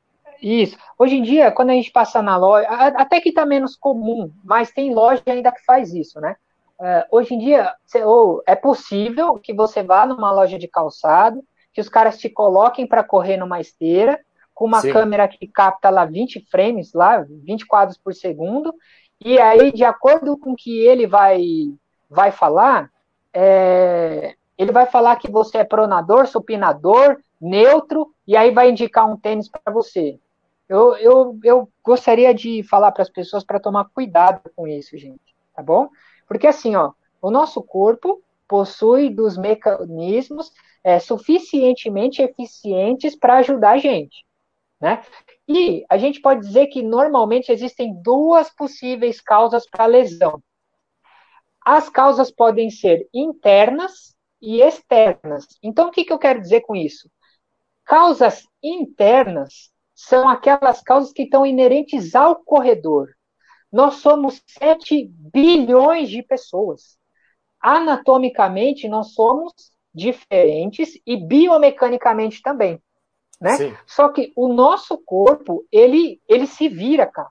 Isso. Hoje em dia, quando a gente passa na loja, até que está menos comum, mas tem loja ainda que faz isso, né? Uh, hoje em dia, ou é possível que você vá numa loja de calçado, que os caras te coloquem para correr numa esteira, com uma Sim. câmera que capta lá 20 frames, lá, 20 quadros por segundo, e aí, de acordo com o que ele vai, vai falar, é, ele vai falar que você é pronador, supinador, neutro, e aí vai indicar um tênis para você. Eu, eu, eu gostaria de falar para as pessoas para tomar cuidado com isso, gente, tá bom? Porque assim, ó, o nosso corpo possui dos mecanismos é, suficientemente eficientes para ajudar a gente. Né? E a gente pode dizer que normalmente existem duas possíveis causas para lesão. As causas podem ser internas e externas. Então, o que, que eu quero dizer com isso? Causas internas são aquelas causas que estão inerentes ao corredor. Nós somos 7 bilhões de pessoas. Anatomicamente, nós somos diferentes e biomecanicamente também, né? Sim. Só que o nosso corpo, ele, ele se vira, cara.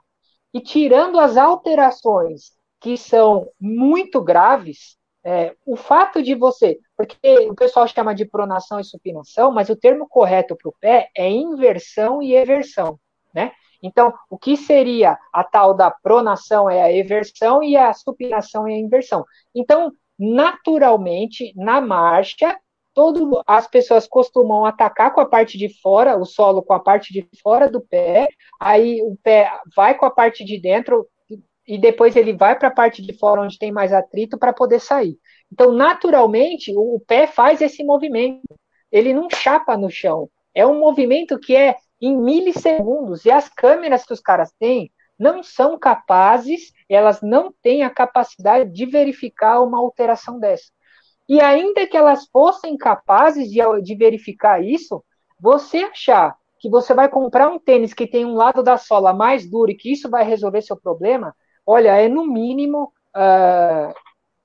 E tirando as alterações que são muito graves, é, o fato de você, porque o pessoal chama de pronação e supinação, mas o termo correto para o pé é inversão e eversão, né? Então, o que seria a tal da pronação é a eversão e a supinação é a inversão. Então, naturalmente, na marcha, todo, as pessoas costumam atacar com a parte de fora, o solo com a parte de fora do pé, aí o pé vai com a parte de dentro e depois ele vai para a parte de fora onde tem mais atrito para poder sair. Então, naturalmente, o, o pé faz esse movimento. Ele não chapa no chão. É um movimento que é em milissegundos. E as câmeras que os caras têm não são capazes, elas não têm a capacidade de verificar uma alteração dessa. E ainda que elas fossem capazes de, de verificar isso, você achar que você vai comprar um tênis que tem um lado da sola mais duro e que isso vai resolver seu problema, olha, é no mínimo uh,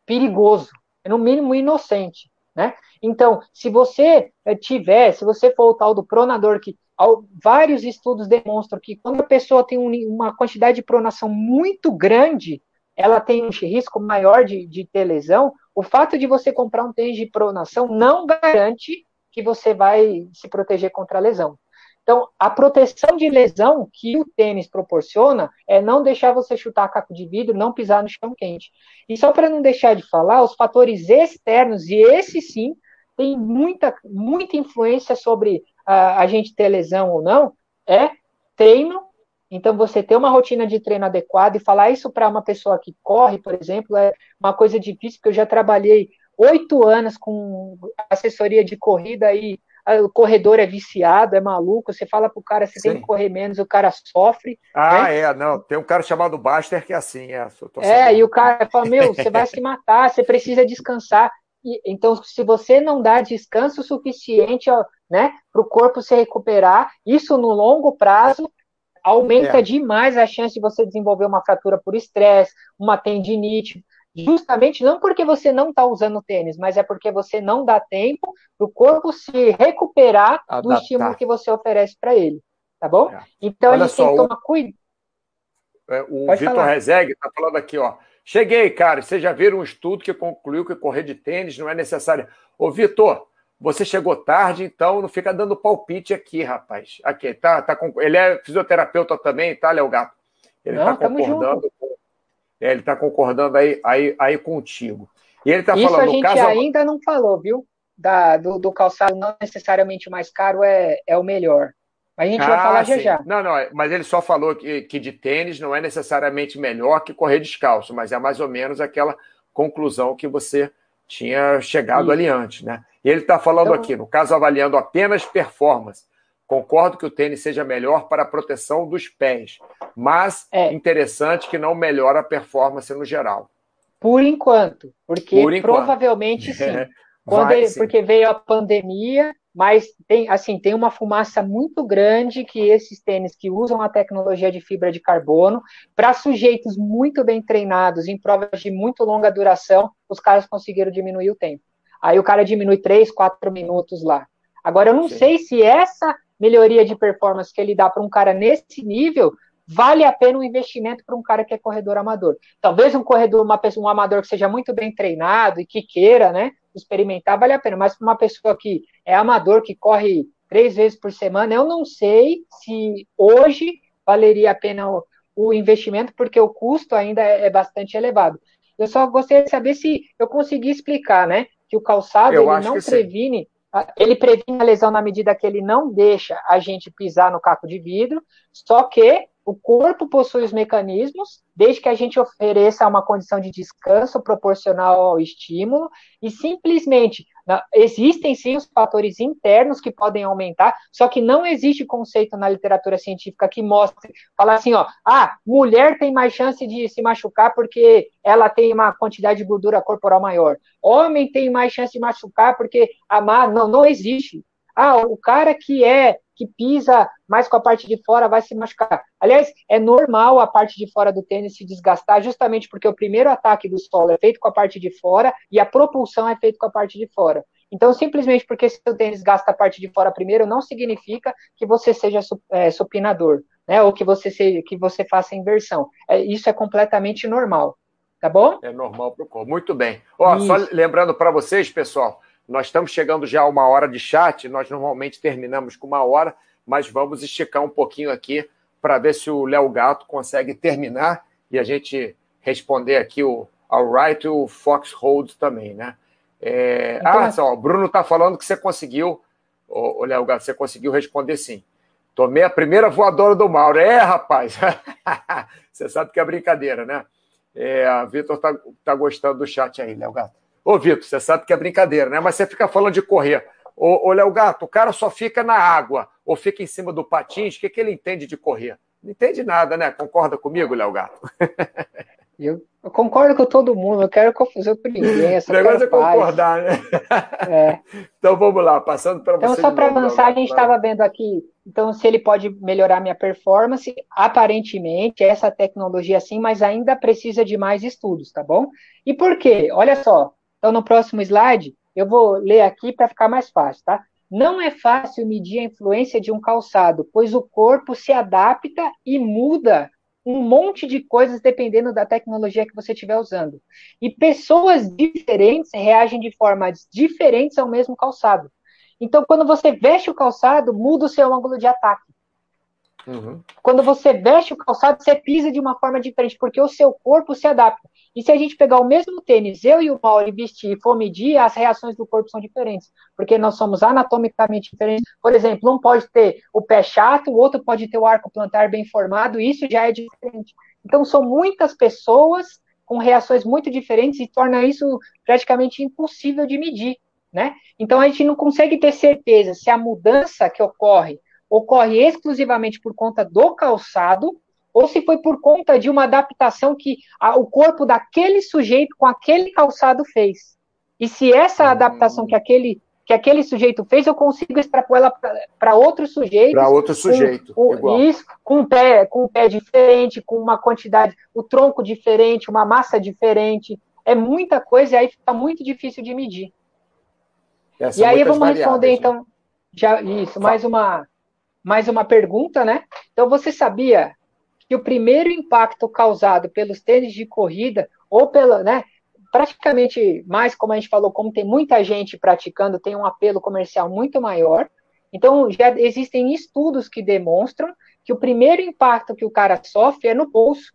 perigoso, é no mínimo inocente. Né? Então, se você eh, tiver, se você for o tal do pronador, que vários estudos demonstram que quando a pessoa tem uma quantidade de pronação muito grande, ela tem um risco maior de, de ter lesão, o fato de você comprar um tênis de pronação não garante que você vai se proteger contra a lesão. Então, a proteção de lesão que o tênis proporciona é não deixar você chutar caco de vidro, não pisar no chão quente. E só para não deixar de falar, os fatores externos, e esse sim, tem muita, muita influência sobre a, a gente ter lesão ou não, é treino. Então, você ter uma rotina de treino adequada e falar isso para uma pessoa que corre, por exemplo, é uma coisa difícil, porque eu já trabalhei oito anos com assessoria de corrida e o corredor é viciado, é maluco, você fala pro cara, você Sim. tem que correr menos, o cara sofre. Ah, né? é, não, tem um cara chamado Baster que é assim, é. É, e o cara fala, meu, você vai se matar, você precisa descansar. Então, se você não dá descanso suficiente, né, para o corpo se recuperar, isso no longo prazo aumenta é. demais a chance de você desenvolver uma fratura por estresse, uma tendinite, justamente não porque você não está usando tênis, mas é porque você não dá tempo para o corpo se recuperar Adaptar. do estímulo que você oferece para ele, tá bom? É. Então Olha a gente só, tem que tomar cuidado. É, o Vitor Rezegue está falando aqui, ó. Cheguei, cara. Vocês já viram um estudo que concluiu que correr de tênis não é necessário. Ô, Vitor, você chegou tarde, então não fica dando palpite aqui, rapaz. Aqui, tá, tá com... Ele é fisioterapeuta também, tá, Léo Gato? Ele está concordando. Com... É, ele está concordando aí, aí, aí contigo. E ele está falando. Isso a gente caso... ainda não falou, viu? Da, do, do calçado não necessariamente o mais caro é, é o melhor. A gente ah, vai falar sim. já já. Não, não, mas ele só falou que, que de tênis não é necessariamente melhor que correr descalço, mas é mais ou menos aquela conclusão que você tinha chegado Sim. ali antes, né? E ele está falando então... aqui, no caso, avaliando apenas performance. Concordo que o tênis seja melhor para a proteção dos pés, mas é. interessante que não melhora a performance no geral. Por enquanto, porque Por enquanto. provavelmente sim. Quando ele, porque veio a pandemia, mas tem assim tem uma fumaça muito grande que esses tênis que usam a tecnologia de fibra de carbono para sujeitos muito bem treinados em provas de muito longa duração, os caras conseguiram diminuir o tempo. Aí o cara diminui 3, 4 minutos lá. Agora eu não Sim. sei se essa melhoria de performance que ele dá para um cara nesse nível vale a pena o um investimento para um cara que é corredor amador. Talvez um corredor, uma pessoa, um amador que seja muito bem treinado e que queira, né, experimentar, vale a pena. Mas para uma pessoa que é amador, que corre três vezes por semana, eu não sei se hoje valeria a pena o, o investimento, porque o custo ainda é, é, bastante elevado. Eu só gostaria de saber se eu consegui explicar, né, que o calçado ele não previne sim ele previne a lesão na medida que ele não deixa a gente pisar no caco de vidro, só que o corpo possui os mecanismos, desde que a gente ofereça uma condição de descanso proporcional ao estímulo, e simplesmente existem sim os fatores internos que podem aumentar, só que não existe conceito na literatura científica que mostre, falar assim, ó, ah, mulher tem mais chance de se machucar porque ela tem uma quantidade de gordura corporal maior. Homem tem mais chance de machucar porque a não, não existe. Ah, o cara que é que pisa mais com a parte de fora vai se machucar. Aliás, é normal a parte de fora do tênis se desgastar, justamente porque o primeiro ataque do solo é feito com a parte de fora e a propulsão é feita com a parte de fora. Então, simplesmente porque seu tênis gasta a parte de fora primeiro, não significa que você seja é, supinador, né? Ou que você, seja, que você faça inversão. É, isso é completamente normal. Tá bom? É normal para o corpo. Muito bem. Ó, só lembrando para vocês, pessoal, nós estamos chegando já a uma hora de chat, nós normalmente terminamos com uma hora, mas vamos esticar um pouquinho aqui para ver se o Léo Gato consegue terminar e a gente responder aqui o ao right e o Fox Hold também, né? É... Então, ah, só, o Bruno está falando que você conseguiu, o Léo Gato, você conseguiu responder sim. Tomei a primeira voadora do Mauro. É, rapaz! você sabe que é brincadeira, né? É, a Vitor está tá gostando do chat aí, Léo Gato. Ô, Vitor, você sabe que é brincadeira, né? Mas você fica falando de correr. Ô, ô Léo Gato, o cara só fica na água ou fica em cima do patins, o que, que ele entende de correr? Não entende nada, né? Concorda comigo, Léo Gato? Eu, eu, concordo com todo mundo, não quero confusão com ninguém. o negócio é concordar, né? É. então vamos lá, passando para então, você. Então, só para avançar, a gente estava vendo aqui, então, se ele pode melhorar minha performance, aparentemente, essa tecnologia sim, mas ainda precisa de mais estudos, tá bom? E por quê? Olha só, então no próximo slide, eu vou ler aqui para ficar mais fácil, tá? Não é fácil medir a influência de um calçado, pois o corpo se adapta e muda um monte de coisas dependendo da tecnologia que você estiver usando. E pessoas diferentes reagem de formas diferentes ao mesmo calçado. Então, quando você veste o calçado, muda o seu ângulo de ataque. Uhum. Quando você veste o calçado, você pisa de uma forma diferente, porque o seu corpo se adapta. E se a gente pegar o mesmo tênis, eu e o Mauro, vestir e for medir, as reações do corpo são diferentes, porque nós somos anatomicamente diferentes. Por exemplo, um pode ter o pé chato, o outro pode ter o arco plantar bem formado, isso já é diferente. Então, são muitas pessoas com reações muito diferentes e torna isso praticamente impossível de medir, né? Então, a gente não consegue ter certeza se a mudança que ocorre ocorre exclusivamente por conta do calçado ou se foi por conta de uma adaptação que a, o corpo daquele sujeito com aquele calçado fez. E se essa hum. adaptação que aquele que aquele sujeito fez, eu consigo extrapolar para outro sujeito. Para outro sujeito. Com, com isso, com um pé, com um pé diferente, com uma quantidade, o tronco diferente, uma massa diferente. É muita coisa e aí fica muito difícil de medir. e aí vamos responder, né? então, já, isso, mais uma, mais uma pergunta, né? Então, você sabia que o primeiro impacto causado pelos tênis de corrida, ou pela, né? Praticamente mais, como a gente falou, como tem muita gente praticando, tem um apelo comercial muito maior. Então, já existem estudos que demonstram que o primeiro impacto que o cara sofre é no bolso.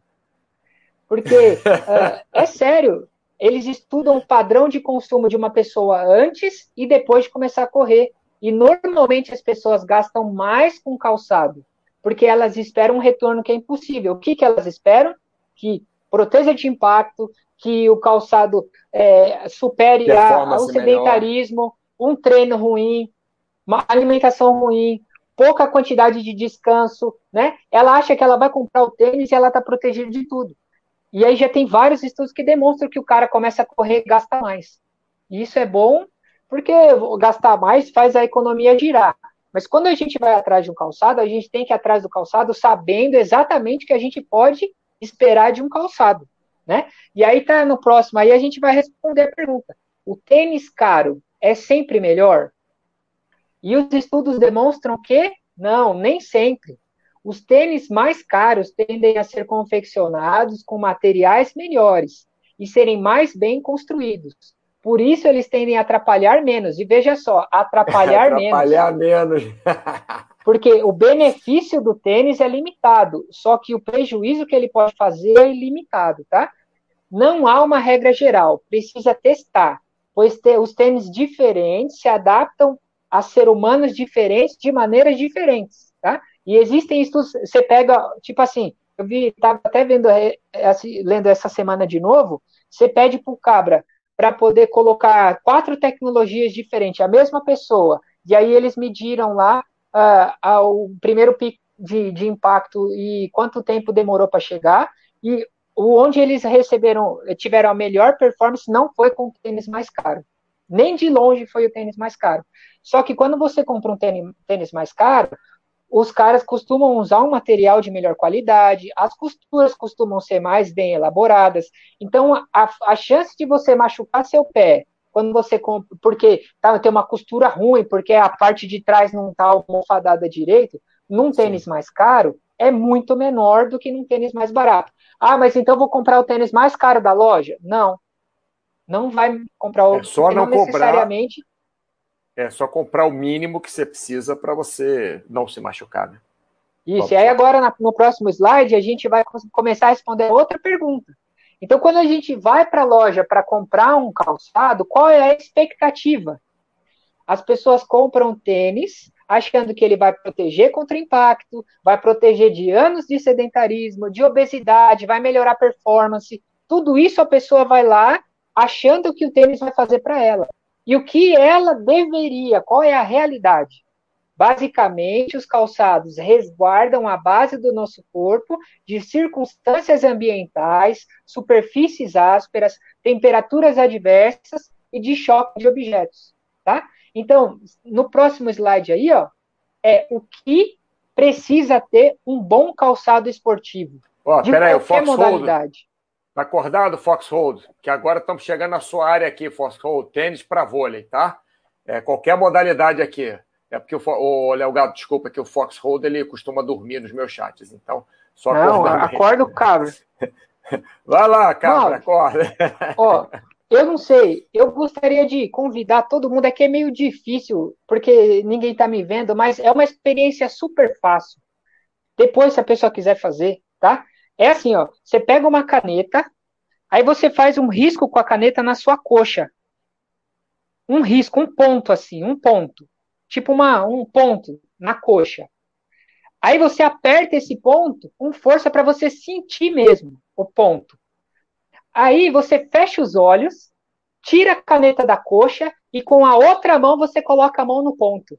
Porque, uh, é sério, eles estudam o padrão de consumo de uma pessoa antes e depois de começar a correr. E normalmente as pessoas gastam mais com calçado, porque elas esperam um retorno que é impossível. O que, que elas esperam? Que proteja de impacto, que o calçado é, supere a, o sedentarismo, melhor. um treino ruim, uma alimentação ruim, pouca quantidade de descanso, né? Ela acha que ela vai comprar o tênis e ela está protegida de tudo. E aí já tem vários estudos que demonstram que o cara começa a correr e gasta mais. Isso é bom porque gastar mais faz a economia girar. Mas quando a gente vai atrás de um calçado, a gente tem que ir atrás do calçado sabendo exatamente o que a gente pode esperar de um calçado, né? E aí tá no próximo, aí a gente vai responder a pergunta: o tênis caro é sempre melhor? E os estudos demonstram que não, nem sempre. Os tênis mais caros tendem a ser confeccionados com materiais melhores e serem mais bem construídos. Por isso eles tendem a atrapalhar menos. E veja só, atrapalhar, atrapalhar menos. menos. Porque o benefício do tênis é limitado, só que o prejuízo que ele pode fazer é ilimitado, tá? Não há uma regra geral, precisa testar, pois os tênis diferentes se adaptam a ser humanos diferentes de maneiras diferentes, tá? E existem estudos, você pega, tipo assim, eu vi, estava até vendo, é, lendo essa semana de novo, você pede para o cabra, para poder colocar quatro tecnologias diferentes, a mesma pessoa, e aí eles mediram lá uh, o primeiro pico de, de impacto e quanto tempo demorou para chegar, e onde eles receberam, tiveram a melhor performance não foi com o tênis mais caro. Nem de longe foi o tênis mais caro. Só que quando você compra um tênis mais caro, os caras costumam usar um material de melhor qualidade, as costuras costumam ser mais bem elaboradas. Então, a, a chance de você machucar seu pé quando você compra, porque tá, tem uma costura ruim, porque a parte de trás não está almofadada direito, num tênis Sim. mais caro, é muito menor do que num tênis mais barato. Ah, mas então vou comprar o tênis mais caro da loja? Não. Não vai comprar o é só não, não necessariamente é só comprar o mínimo que você precisa para você não se machucar, né? Isso, e aí agora no próximo slide a gente vai começar a responder outra pergunta. Então, quando a gente vai para a loja para comprar um calçado, qual é a expectativa? As pessoas compram tênis achando que ele vai proteger contra impacto, vai proteger de anos de sedentarismo, de obesidade, vai melhorar a performance. Tudo isso a pessoa vai lá achando que o tênis vai fazer para ela. E o que ela deveria, qual é a realidade? Basicamente, os calçados resguardam a base do nosso corpo de circunstâncias ambientais, superfícies ásperas, temperaturas adversas e de choque de objetos, tá? Então, no próximo slide aí, ó, é o que precisa ter um bom calçado esportivo. Ó, de peraí, o Fox modalidade. Tá acordado, Foxhold? Que agora estamos chegando na sua área aqui, Foxhold, tênis para vôlei, tá? É, qualquer modalidade aqui. É porque o, o Léo Gato, desculpa, que o Foxhold ele costuma dormir nos meus chats, então só Não, acorda o cabra. Vai lá, cabra, acorda. Ó, eu não sei, eu gostaria de convidar todo mundo, aqui é meio difícil, porque ninguém está me vendo, mas é uma experiência super fácil. Depois, se a pessoa quiser fazer, tá? É assim, ó, você pega uma caneta, aí você faz um risco com a caneta na sua coxa. Um risco, um ponto assim, um ponto. Tipo uma, um ponto na coxa. Aí você aperta esse ponto com força para você sentir mesmo o ponto. Aí você fecha os olhos, tira a caneta da coxa e com a outra mão você coloca a mão no ponto.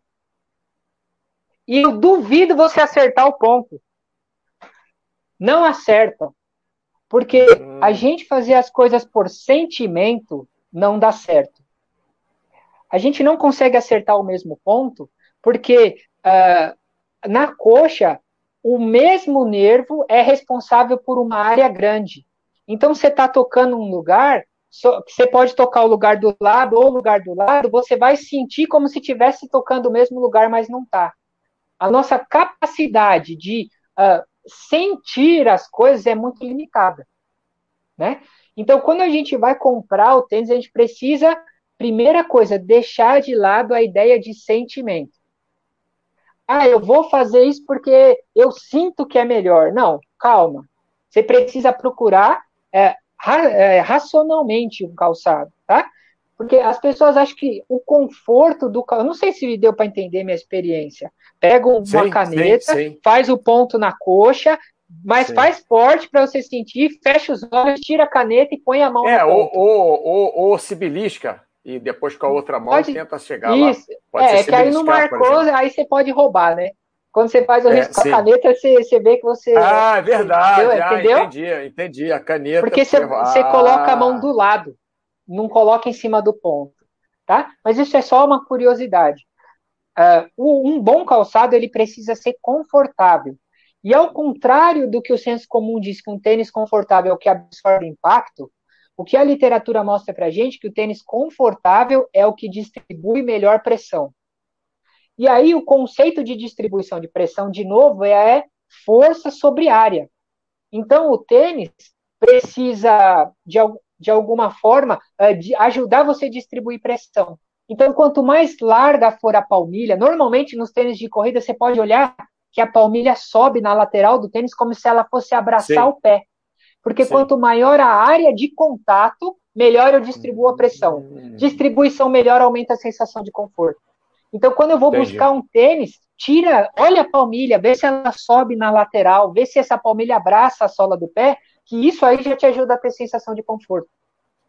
E eu duvido você acertar o ponto não acertam. Porque a hum. gente fazer as coisas por sentimento não dá certo. A gente não consegue acertar o mesmo ponto, porque uh, na coxa, o mesmo nervo é responsável por uma área grande. Então, você está tocando um lugar, você pode tocar o lugar do lado ou o lugar do lado, você vai sentir como se estivesse tocando o mesmo lugar, mas não está. A nossa capacidade de uh, sentir as coisas é muito limitada, né? Então, quando a gente vai comprar o tênis, a gente precisa, primeira coisa, deixar de lado a ideia de sentimento. Ah, eu vou fazer isso porque eu sinto que é melhor. Não, calma. Você precisa procurar é, ra é, racionalmente um calçado, tá? Porque as pessoas acham que o conforto do calçado. Não sei se deu para entender minha experiência. Pega uma sim, caneta, sim, sim. faz o ponto na coxa, mas faz forte para você sentir, fecha os olhos, tira a caneta e põe a mão é, ponto. Ou, ou, ou se belisca e depois com a outra mão pode, tenta chegar isso. lá. Pode é, que aí não marcou, aí você pode roubar, né? Quando você faz o é, risco com a caneta, você, você vê que você. Ah, é verdade. Entendeu? Ah, entendeu? Entendi, entendi. A caneta. Porque você, você ah. coloca a mão do lado, não coloca em cima do ponto. Tá? Mas isso é só uma curiosidade. Uh, um bom calçado ele precisa ser confortável. E ao contrário do que o senso comum diz que um tênis confortável é o que absorve impacto, o que a literatura mostra para gente é que o tênis confortável é o que distribui melhor pressão. E aí o conceito de distribuição de pressão, de novo, é força sobre área. Então o tênis precisa, de, de alguma forma, uh, de ajudar você a distribuir pressão. Então, quanto mais larga for a palmilha, normalmente nos tênis de corrida você pode olhar que a palmilha sobe na lateral do tênis como se ela fosse abraçar Sim. o pé. Porque Sim. quanto maior a área de contato, melhor eu distribuo a pressão. Hum. Distribuição melhor aumenta a sensação de conforto. Então, quando eu vou Entendi. buscar um tênis, tira, olha a palmilha, vê se ela sobe na lateral, vê se essa palmilha abraça a sola do pé, que isso aí já te ajuda a ter sensação de conforto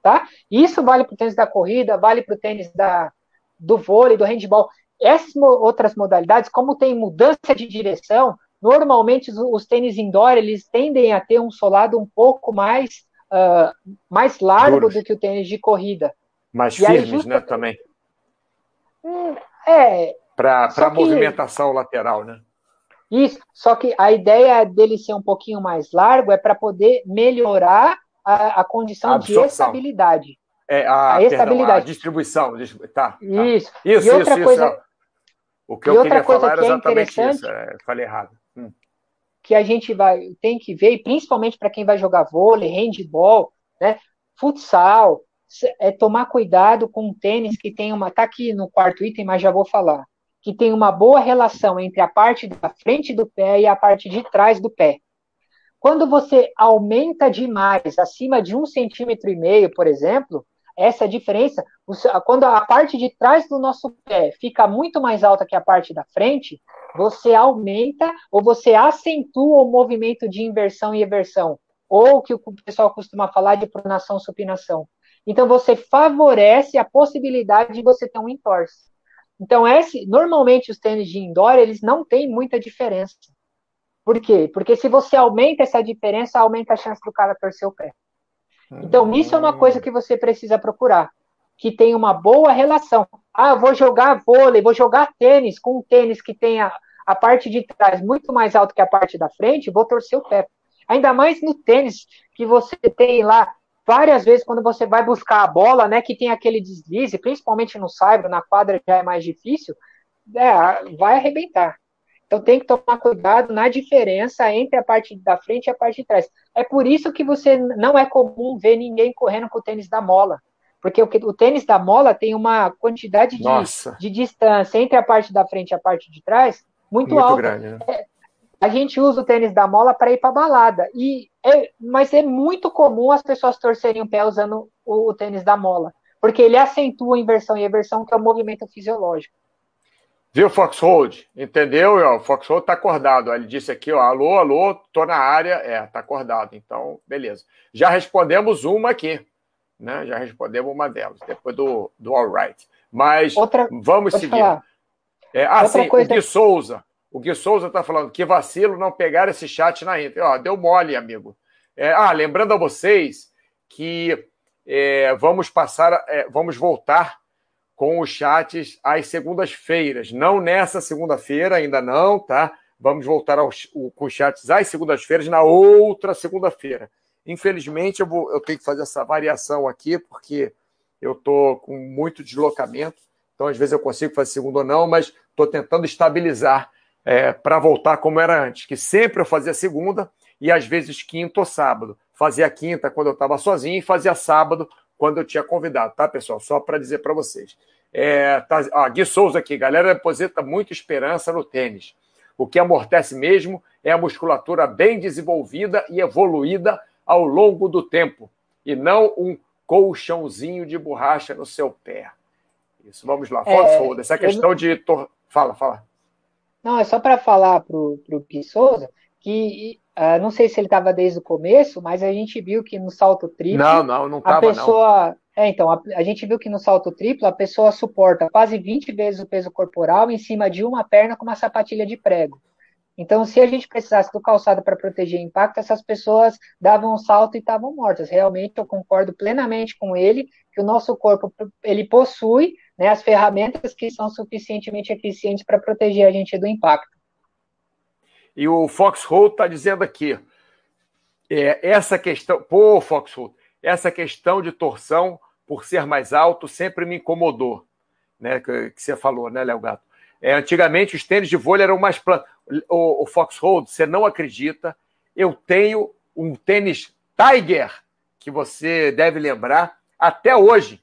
tá? Isso vale para o tênis da corrida, vale para o tênis da, do vôlei, do handball. Essas outras modalidades, como tem mudança de direção, normalmente os, os tênis indoor eles tendem a ter um solado um pouco mais uh, mais largo Duros. do que o tênis de corrida. Mais e firmes, justa... né, também. Hum, é. Para movimentação lateral, né? Isso, só que a ideia dele ser um pouquinho mais largo é para poder melhorar a, a condição a de estabilidade. É, a, a estabilidade. Perdão, a distribuição. Tá, tá. Isso. Isso, e outra isso, coisa, isso. O que eu queria falar era é exatamente é isso. É, falei errado. Hum. Que a gente vai, tem que ver, principalmente para quem vai jogar vôlei, handball, né, futsal, é tomar cuidado com o tênis que tem uma. Tá aqui no quarto item, mas já vou falar. Que tem uma boa relação entre a parte da frente do pé e a parte de trás do pé. Quando você aumenta demais, acima de um centímetro e meio, por exemplo, essa diferença, quando a parte de trás do nosso pé fica muito mais alta que a parte da frente, você aumenta ou você acentua o movimento de inversão e eversão, ou o que o pessoal costuma falar de pronação supinação. Então você favorece a possibilidade de você ter um entorse. Então, esse, normalmente os tênis de indoor, eles não têm muita diferença. Por quê? Porque se você aumenta essa diferença, aumenta a chance do cara torcer o pé. Então, isso é uma coisa que você precisa procurar, que tem uma boa relação. Ah, vou jogar vôlei, vou jogar tênis com um tênis que tenha a parte de trás muito mais alto que a parte da frente, vou torcer o pé. Ainda mais no tênis, que você tem lá várias vezes quando você vai buscar a bola, né, que tem aquele deslize, principalmente no saibro, na quadra já é mais difícil, é, vai arrebentar. Então tem que tomar cuidado na diferença entre a parte da frente e a parte de trás. É por isso que você não é comum ver ninguém correndo com o tênis da mola. Porque o, o tênis da mola tem uma quantidade de, de, distância entre a parte da frente e a parte de trás muito, muito alta. Grande, né? é, a gente usa o tênis da mola para ir para balada. E é, mas é muito comum as pessoas torcerem o pé usando o, o tênis da mola, porque ele acentua a inversão e eversão, que é o movimento fisiológico. Viu, Foxhold? Entendeu? O Foxhold está acordado. Ele disse aqui, ó, alô, alô, tô na área. É, tá acordado. Então, beleza. Já respondemos uma aqui. Né? Já respondemos uma delas, depois do, do All Right. Mas Outra, vamos seguir. É, ah, Outra sim, coisa... o Gui Souza. O Gui Souza está falando que vacilo não pegar esse chat na Inter. Ó, deu mole, amigo. É, ah, lembrando a vocês que é, vamos passar, é, vamos voltar com os chats às segundas-feiras. Não nessa segunda-feira, ainda não, tá? Vamos voltar aos, o, com os chats às segundas-feiras na outra segunda-feira. Infelizmente, eu, vou, eu tenho que fazer essa variação aqui, porque eu estou com muito deslocamento. Então, às vezes, eu consigo fazer segunda ou não, mas estou tentando estabilizar é, para voltar como era antes, que sempre eu fazia segunda e às vezes quinta ou sábado. Fazia quinta quando eu estava sozinho e fazia sábado quando eu tinha convidado, tá, pessoal? Só para dizer para vocês. É, tá, Gui Souza aqui, galera deposita muita esperança no tênis. O que amortece mesmo é a musculatura bem desenvolvida e evoluída ao longo do tempo, e não um colchãozinho de borracha no seu pé. Isso, vamos lá. É, essa questão de. Tor... Fala, fala. Não, é só para falar para o Gui Souza que uh, não sei se ele estava desde o começo, mas a gente viu que no salto triplo. Não, não, não. A pessoa. Não. É, então, a, a, gente viu que no salto triplo a pessoa suporta quase 20 vezes o peso corporal em cima de uma perna com uma sapatilha de prego. Então, se a gente precisasse do calçado para proteger impacto, essas pessoas davam um salto e estavam mortas. Realmente, eu concordo plenamente com ele que o nosso corpo ele possui né, as ferramentas que são suficientemente eficientes para proteger a gente do impacto. E o Foxhole está dizendo aqui, é, essa questão, pô, Foxhole, essa questão de torção por ser mais alto sempre me incomodou, né, que, que você falou, né, Léo Gato? É, antigamente os tênis de vôlei eram mais planos. O, o Foxhold, você não acredita, eu tenho um tênis Tiger, que você deve lembrar, até hoje.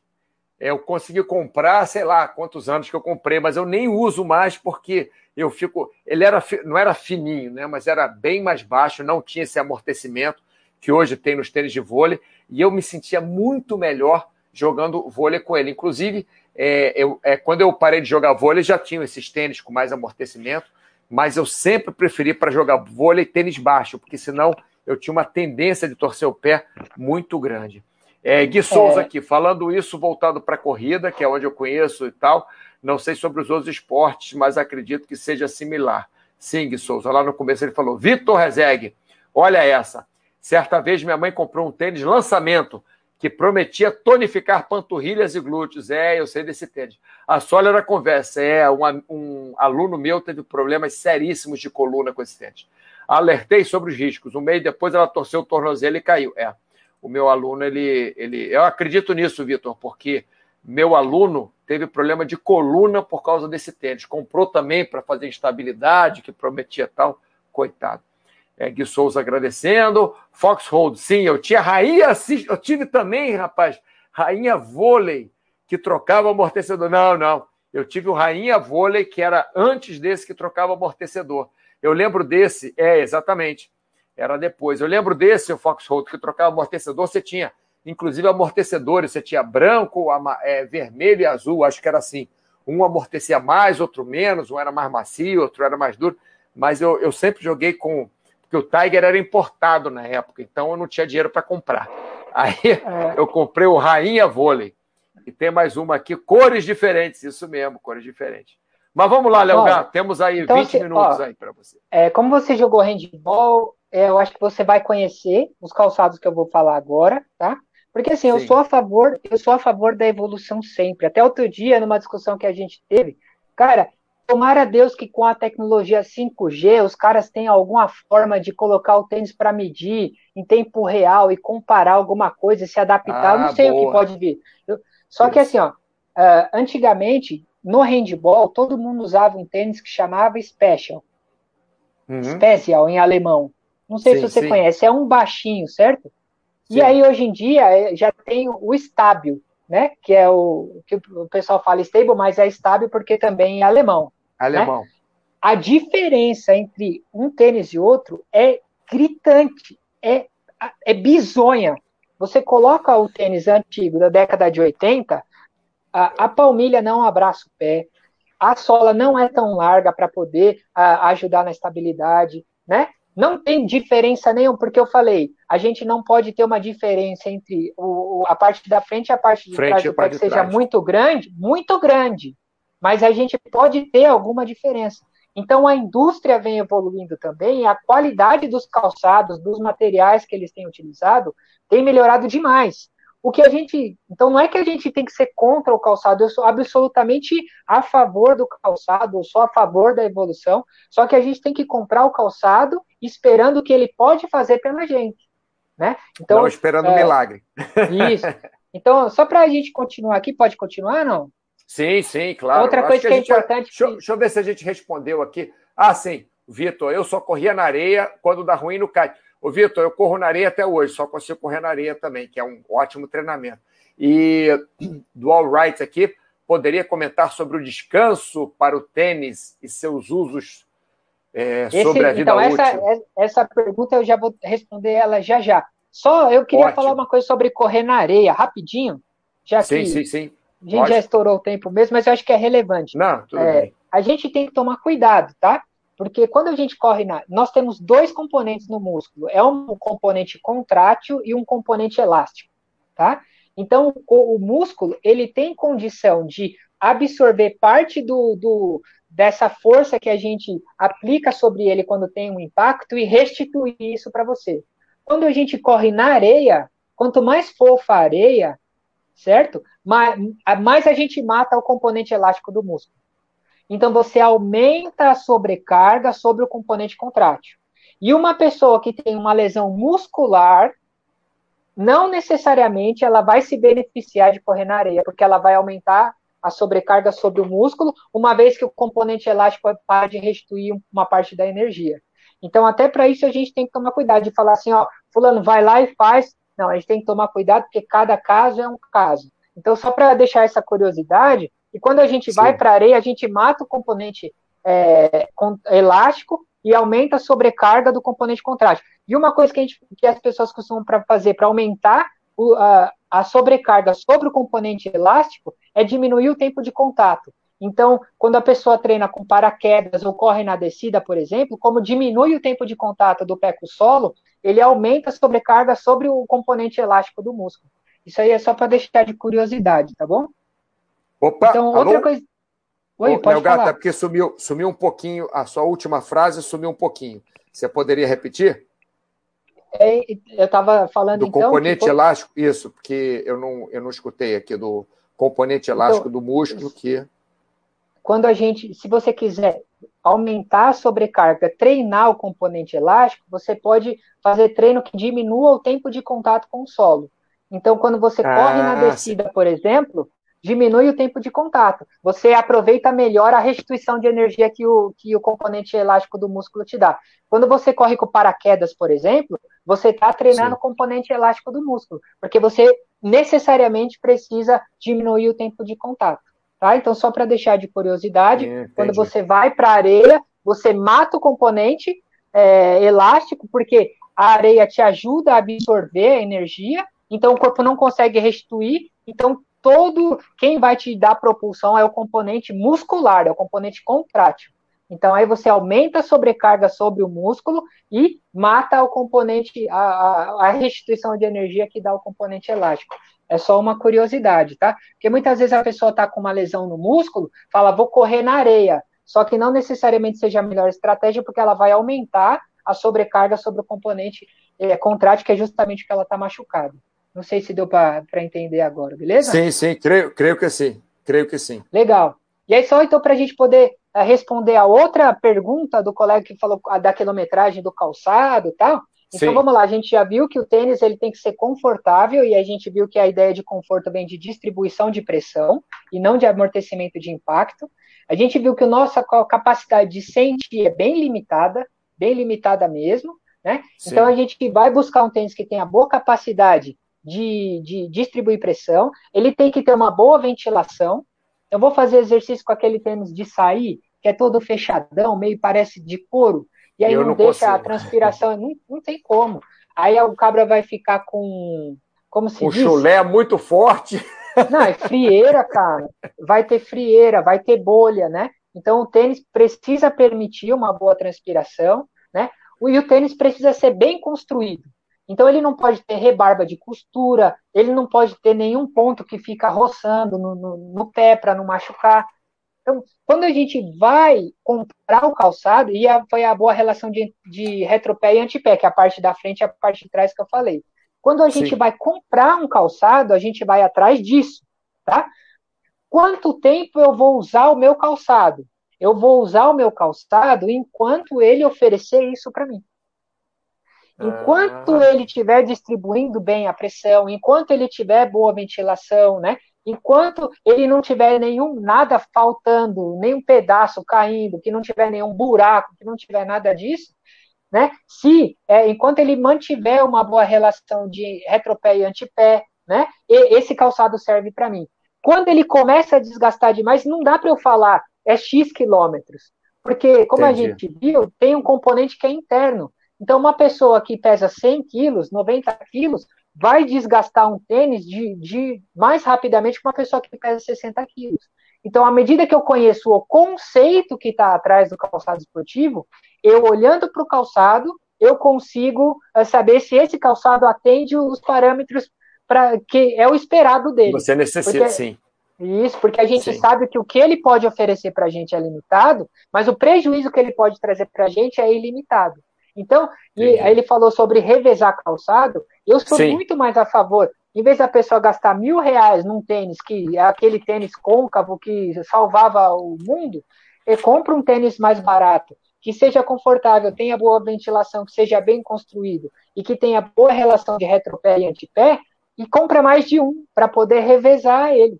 Eu consegui comprar, sei lá quantos anos que eu comprei, mas eu nem uso mais porque eu fico. Ele era, não era fininho, né? Mas era bem mais baixo, não tinha esse amortecimento que hoje tem nos tênis de vôlei, e eu me sentia muito melhor jogando vôlei com ele. Inclusive, é, eu, é, quando eu parei de jogar vôlei, já tinha esses tênis com mais amortecimento, mas eu sempre preferi para jogar vôlei tênis baixo, porque senão eu tinha uma tendência de torcer o pé muito grande. É, Gui Souza é. aqui, falando isso voltado para a corrida, que é onde eu conheço e tal. Não sei sobre os outros esportes, mas acredito que seja similar. Sim, Gui Souza. Lá no começo ele falou: Vitor Rezegue, olha essa. Certa vez minha mãe comprou um tênis lançamento que prometia tonificar panturrilhas e glúteos. É, eu sei desse tênis. A Sólida era conversa. É, um, um aluno meu teve problemas seríssimos de coluna com esse tênis. Alertei sobre os riscos. Um mês depois ela torceu o tornozelo e caiu. É o meu aluno, ele, ele. Eu acredito nisso, Vitor, porque meu aluno teve problema de coluna por causa desse tênis. Comprou também para fazer instabilidade, que prometia tal. Coitado. É, Gui Souza agradecendo. Foxhold, sim, eu tinha rainha, eu tive também, rapaz, rainha vôlei, que trocava amortecedor. Não, não. Eu tive o rainha vôlei, que era antes desse que trocava amortecedor. Eu lembro desse, é, exatamente era depois. Eu lembro desse, o Foxhold, que trocava amortecedor, você tinha, inclusive, amortecedores, você tinha branco, é, vermelho e azul, acho que era assim. Um amortecia mais, outro menos, um era mais macio, outro era mais duro, mas eu, eu sempre joguei com. Porque o Tiger era importado na época, então eu não tinha dinheiro para comprar. Aí é. eu comprei o Rainha Vôlei. E tem mais uma aqui, cores diferentes, isso mesmo, cores diferentes. Mas vamos lá, Léo Gato, temos aí então, 20 se, minutos ó, aí para você. É, como você jogou handball, é, eu acho que você vai conhecer os calçados que eu vou falar agora, tá? Porque assim, Sim. eu sou a favor, eu sou a favor da evolução sempre. Até outro dia, numa discussão que a gente teve, cara, tomara Deus que com a tecnologia 5G os caras tenham alguma forma de colocar o tênis para medir em tempo real e comparar alguma coisa, se adaptar. Ah, eu não sei boa. o que pode vir. Eu, só que assim, ó, uh, antigamente no handball todo mundo usava um tênis que chamava Special. Uhum. Special em alemão. Não sei sim, se você sim. conhece, é um baixinho, certo? Sim. E aí, hoje em dia, é, já tem o estábil, né? Que é o que o pessoal fala stable, mas é estável porque também é alemão. Alemão. Né? A diferença entre um tênis e outro é gritante, é, é bizonha. Você coloca o tênis antigo da década de 80, a, a palmilha não abraça o pé, a sola não é tão larga para poder a, ajudar na estabilidade, né? Não tem diferença nenhuma, porque eu falei, a gente não pode ter uma diferença entre o, a parte da frente e a parte de frente trás do pé que seja trás. muito grande, muito grande. Mas a gente pode ter alguma diferença. Então a indústria vem evoluindo também, a qualidade dos calçados, dos materiais que eles têm utilizado, tem melhorado demais. O que a gente. Então, não é que a gente tem que ser contra o calçado, eu sou absolutamente a favor do calçado, eu sou a favor da evolução, só que a gente tem que comprar o calçado esperando o que ele pode fazer pela gente. Né? Então, não esperando é, milagre. Isso. Então, só para a gente continuar aqui, pode continuar, não? Sim, sim, claro. Outra coisa que, que é importante. Deixa, que... deixa eu ver se a gente respondeu aqui. Ah, sim, Vitor, eu só corria na areia quando dá ruim no kite. Ô, Vitor, eu corro na areia até hoje, só consigo correr na areia também, que é um ótimo treinamento. E do All Right aqui, poderia comentar sobre o descanso para o tênis e seus usos é, Esse, sobre a vida então, útil? Essa, essa pergunta eu já vou responder ela já já. Só eu queria Ótimo. falar uma coisa sobre correr na areia, rapidinho. Já sim, que sim, sim. A gente Pode. já estourou o tempo mesmo, mas eu acho que é relevante. Não, tudo é, bem. A gente tem que tomar cuidado, tá? Porque quando a gente corre na. Nós temos dois componentes no músculo: é um componente contrátil e um componente elástico. Tá? Então, o, o músculo ele tem condição de absorver parte do, do, dessa força que a gente aplica sobre ele quando tem um impacto e restituir isso para você. Quando a gente corre na areia, quanto mais fofa a areia, certo? Mais, mais a gente mata o componente elástico do músculo. Então você aumenta a sobrecarga sobre o componente contrátil. E uma pessoa que tem uma lesão muscular, não necessariamente ela vai se beneficiar de correr na areia, porque ela vai aumentar a sobrecarga sobre o músculo, uma vez que o componente elástico para de restituir uma parte da energia. Então, até para isso, a gente tem que tomar cuidado de falar assim, ó, fulano, vai lá e faz. Não, a gente tem que tomar cuidado, porque cada caso é um caso. Então, só para deixar essa curiosidade, e quando a gente Sim. vai para a areia, a gente mata o componente é, elástico e aumenta a sobrecarga do componente contrátil. E uma coisa que, gente, que as pessoas costumam pra fazer para aumentar o, a, a sobrecarga sobre o componente elástico é diminuir o tempo de contato. Então, quando a pessoa treina com paraquedas ou corre na descida, por exemplo, como diminui o tempo de contato do pé com o solo, ele aumenta a sobrecarga sobre o componente elástico do músculo. Isso aí é só para deixar de curiosidade, tá bom? Opa, então, alô? outra coisa. Oi, Ô, pode Gato, falar. é porque sumiu, sumiu um pouquinho, a sua última frase sumiu um pouquinho. Você poderia repetir? É, eu estava falando do então, componente elástico, isso, porque eu não, eu não escutei aqui do componente então, elástico então, do músculo que quando a gente, se você quiser aumentar a sobrecarga, treinar o componente elástico, você pode fazer treino que diminua o tempo de contato com o solo. Então, quando você ah, corre na descida, por exemplo, diminui o tempo de contato. Você aproveita melhor a restituição de energia que o, que o componente elástico do músculo te dá. Quando você corre com paraquedas, por exemplo, você está treinando Sim. o componente elástico do músculo, porque você necessariamente precisa diminuir o tempo de contato. Tá? Então, só para deixar de curiosidade, quando você vai para a areia, você mata o componente é, elástico, porque a areia te ajuda a absorver a energia, então o corpo não consegue restituir, então todo quem vai te dar propulsão é o componente muscular, é o componente contrátil. Então aí você aumenta a sobrecarga sobre o músculo e mata o componente, a, a, a restituição de energia que dá o componente elástico. É só uma curiosidade, tá? Porque muitas vezes a pessoa está com uma lesão no músculo, fala, vou correr na areia. Só que não necessariamente seja a melhor estratégia, porque ela vai aumentar a sobrecarga sobre o componente é, contrátil, que é justamente o que ela está machucada. Não sei se deu para entender agora, beleza? Sim, sim, creio, creio que sim. Creio que sim. Legal. E aí, só então, para a gente poder uh, responder a outra pergunta do colega que falou da quilometragem do calçado e tal. Então, Sim. vamos lá, a gente já viu que o tênis ele tem que ser confortável e a gente viu que a ideia de conforto vem de distribuição de pressão e não de amortecimento de impacto. A gente viu que a nossa capacidade de sentir é bem limitada, bem limitada mesmo, né? Então a gente vai buscar um tênis que tenha boa capacidade de, de distribuir pressão, ele tem que ter uma boa ventilação. Eu vou fazer exercício com aquele tênis de sair, que é todo fechadão, meio parece de couro, e aí não, não, deixa consigo. a transpiração, não, não tem como. Aí o cabra vai ficar com. Como se o diz? chulé muito forte. Não, é frieira, cara. Vai ter frieira, vai ter bolha, né? Então o tênis precisa permitir uma boa transpiração, né? E o tênis precisa ser bem construído. Então ele não pode ter rebarba de costura, ele não pode ter nenhum ponto que fica roçando no, no, no pé para não machucar. Então, quando a gente vai comprar o calçado, e a, foi a boa relação de, de retropé e antepé, que é a parte da frente e a parte de trás que eu falei. Quando a Sim. gente vai comprar um calçado, a gente vai atrás disso, tá? Quanto tempo eu vou usar o meu calçado? Eu vou usar o meu calçado enquanto ele oferecer isso para mim. Enquanto ah. ele estiver distribuindo bem a pressão, enquanto ele tiver boa ventilação, né? Enquanto ele não tiver nenhum nada faltando, nenhum pedaço caindo, que não tiver nenhum buraco, que não tiver nada disso, né? Se é, enquanto ele mantiver uma boa relação de retropé e antepé, né? E, esse calçado serve para mim. Quando ele começa a desgastar demais, não dá para eu falar é x quilômetros, porque como Entendi. a gente viu, tem um componente que é interno. Então, uma pessoa que pesa 100 quilos, 90 quilos, vai desgastar um tênis de, de mais rapidamente que uma pessoa que pesa 60 quilos. Então, à medida que eu conheço o conceito que está atrás do calçado esportivo, eu olhando para o calçado, eu consigo uh, saber se esse calçado atende os parâmetros para que é o esperado dele. Você necessita, porque, sim. Isso, porque a gente sim. sabe que o que ele pode oferecer para a gente é limitado, mas o prejuízo que ele pode trazer para a gente é ilimitado. Então, e aí ele falou sobre revezar calçado. Eu sou Sim. muito mais a favor. Em vez da pessoa gastar mil reais num tênis, que é aquele tênis côncavo que salvava o mundo, e compra um tênis mais barato, que seja confortável, tenha boa ventilação, que seja bem construído e que tenha boa relação de retropé e antepé, e compra mais de um para poder revezar ele.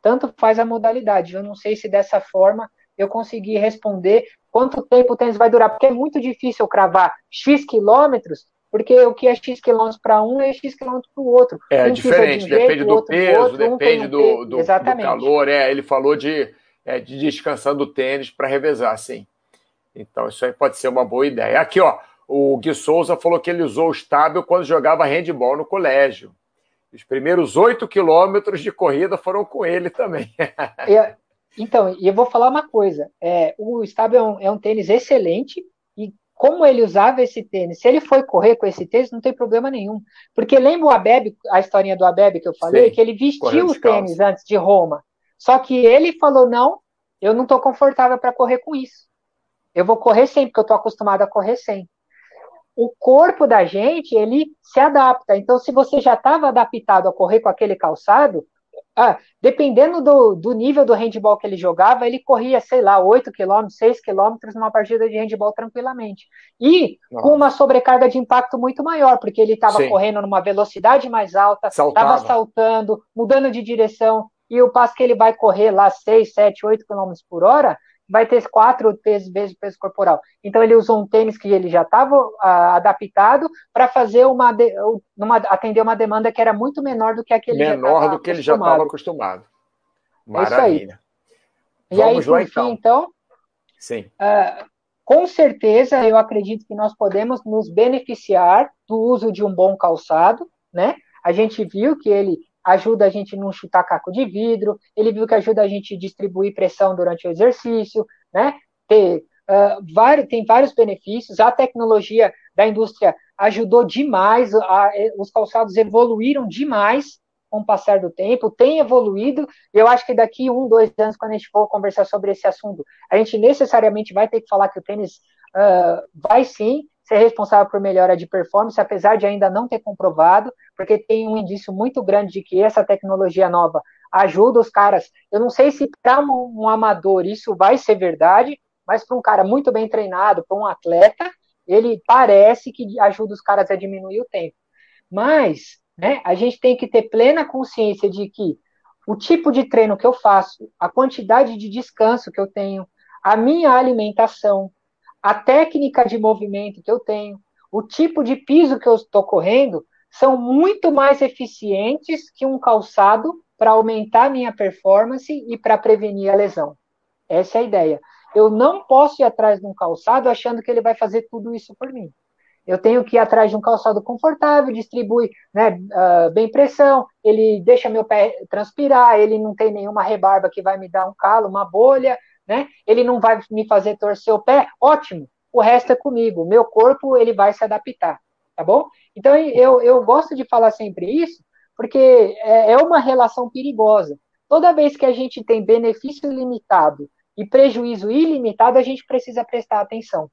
Tanto faz a modalidade. Eu não sei se dessa forma eu consegui responder quanto tempo o tênis vai durar, porque é muito difícil cravar X quilômetros, porque o que é X quilômetros para um é X quilômetros para o outro. É um diferente, de um depende do peso, outro, depende um do, do, do, calor. É, ele falou de, é, de descansando o tênis para revezar, sim. Então, isso aí pode ser uma boa ideia. Aqui, ó, o Gui Souza falou que ele usou o estável quando jogava handball no colégio. Os primeiros oito quilômetros de corrida foram com ele também. Então, e eu vou falar uma coisa: é, o Stabile é um, é um tênis excelente e como ele usava esse tênis, se ele foi correr com esse tênis, não tem problema nenhum. Porque lembra o Abeb, a historinha do Abeb que eu falei, Sim, que ele vestiu o tênis antes de Roma. Só que ele falou: não, eu não estou confortável para correr com isso. Eu vou correr sem, porque eu estou acostumado a correr sem. O corpo da gente, ele se adapta. Então, se você já estava adaptado a correr com aquele calçado, ah, dependendo do, do nível do handball que ele jogava, ele corria, sei lá, 8 km, 6 km numa partida de handball tranquilamente. E Nossa. com uma sobrecarga de impacto muito maior, porque ele estava correndo numa velocidade mais alta, estava saltando, mudando de direção, e o passo que ele vai correr lá 6, 7, 8 km por hora, vai ter quatro vezes o peso corporal. Então ele usou um tênis que ele já estava uh, adaptado para fazer uma, de, uma, atender uma demanda que era muito menor do que aquele menor do que ele já estava acostumado. Maravilha. É e aí, lá, fim, então. então Sim. Uh, com certeza, eu acredito que nós podemos nos beneficiar do uso de um bom calçado, né? A gente viu que ele ajuda a gente não chutar caco de vidro, ele viu que ajuda a gente distribuir pressão durante o exercício, né? Ter, uh, vários, tem vários benefícios, a tecnologia da indústria ajudou demais, a, os calçados evoluíram demais, com o passar do tempo, tem evoluído. Eu acho que daqui um, dois anos, quando a gente for conversar sobre esse assunto, a gente necessariamente vai ter que falar que o tênis uh, vai sim ser responsável por melhora de performance, apesar de ainda não ter comprovado, porque tem um indício muito grande de que essa tecnologia nova ajuda os caras. Eu não sei se para um, um amador isso vai ser verdade, mas para um cara muito bem treinado, para um atleta, ele parece que ajuda os caras a diminuir o tempo. Mas né, a gente tem que ter plena consciência de que o tipo de treino que eu faço, a quantidade de descanso que eu tenho, a minha alimentação, a técnica de movimento que eu tenho, o tipo de piso que eu estou correndo, são muito mais eficientes que um calçado para aumentar minha performance e para prevenir a lesão. Essa é a ideia. Eu não posso ir atrás de um calçado achando que ele vai fazer tudo isso por mim. Eu tenho que ir atrás de um calçado confortável, distribui né, uh, bem pressão, ele deixa meu pé transpirar, ele não tem nenhuma rebarba que vai me dar um calo, uma bolha, né? Ele não vai me fazer torcer o pé, ótimo. O resto é comigo. O meu corpo ele vai se adaptar, tá bom? Então eu, eu gosto de falar sempre isso, porque é, é uma relação perigosa. Toda vez que a gente tem benefício limitado e prejuízo ilimitado, a gente precisa prestar atenção.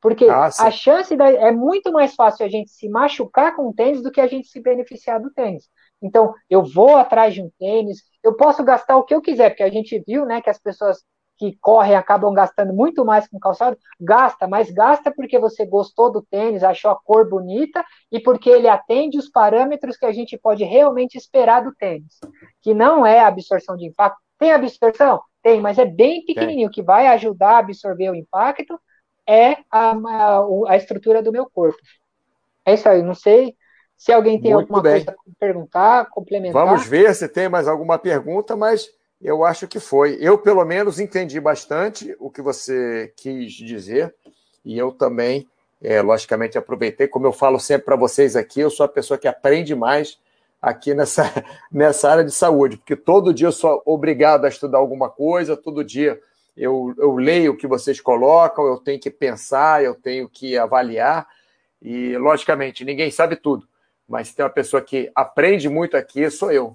Porque ah, a chance da, é muito mais fácil a gente se machucar com o tênis do que a gente se beneficiar do tênis. Então, eu vou atrás de um tênis, eu posso gastar o que eu quiser, porque a gente viu, né, que as pessoas que correm acabam gastando muito mais com calçado, gasta, mas gasta porque você gostou do tênis, achou a cor bonita e porque ele atende os parâmetros que a gente pode realmente esperar do tênis, que não é a absorção de impacto. Tem absorção? Tem, mas é bem pequenininho, o que vai ajudar a absorver o impacto é a, a, a, estrutura do meu corpo. É isso aí, não sei se alguém tem Muito alguma bem. coisa para perguntar, complementar. Vamos ver se tem mais alguma pergunta, mas eu acho que foi. Eu, pelo menos, entendi bastante o que você quis dizer, e eu também, é, logicamente, aproveitei. Como eu falo sempre para vocês aqui, eu sou a pessoa que aprende mais aqui nessa, nessa área de saúde, porque todo dia eu sou obrigado a estudar alguma coisa, todo dia eu, eu leio o que vocês colocam, eu tenho que pensar, eu tenho que avaliar, e, logicamente, ninguém sabe tudo, mas se tem uma pessoa que aprende muito aqui, sou eu.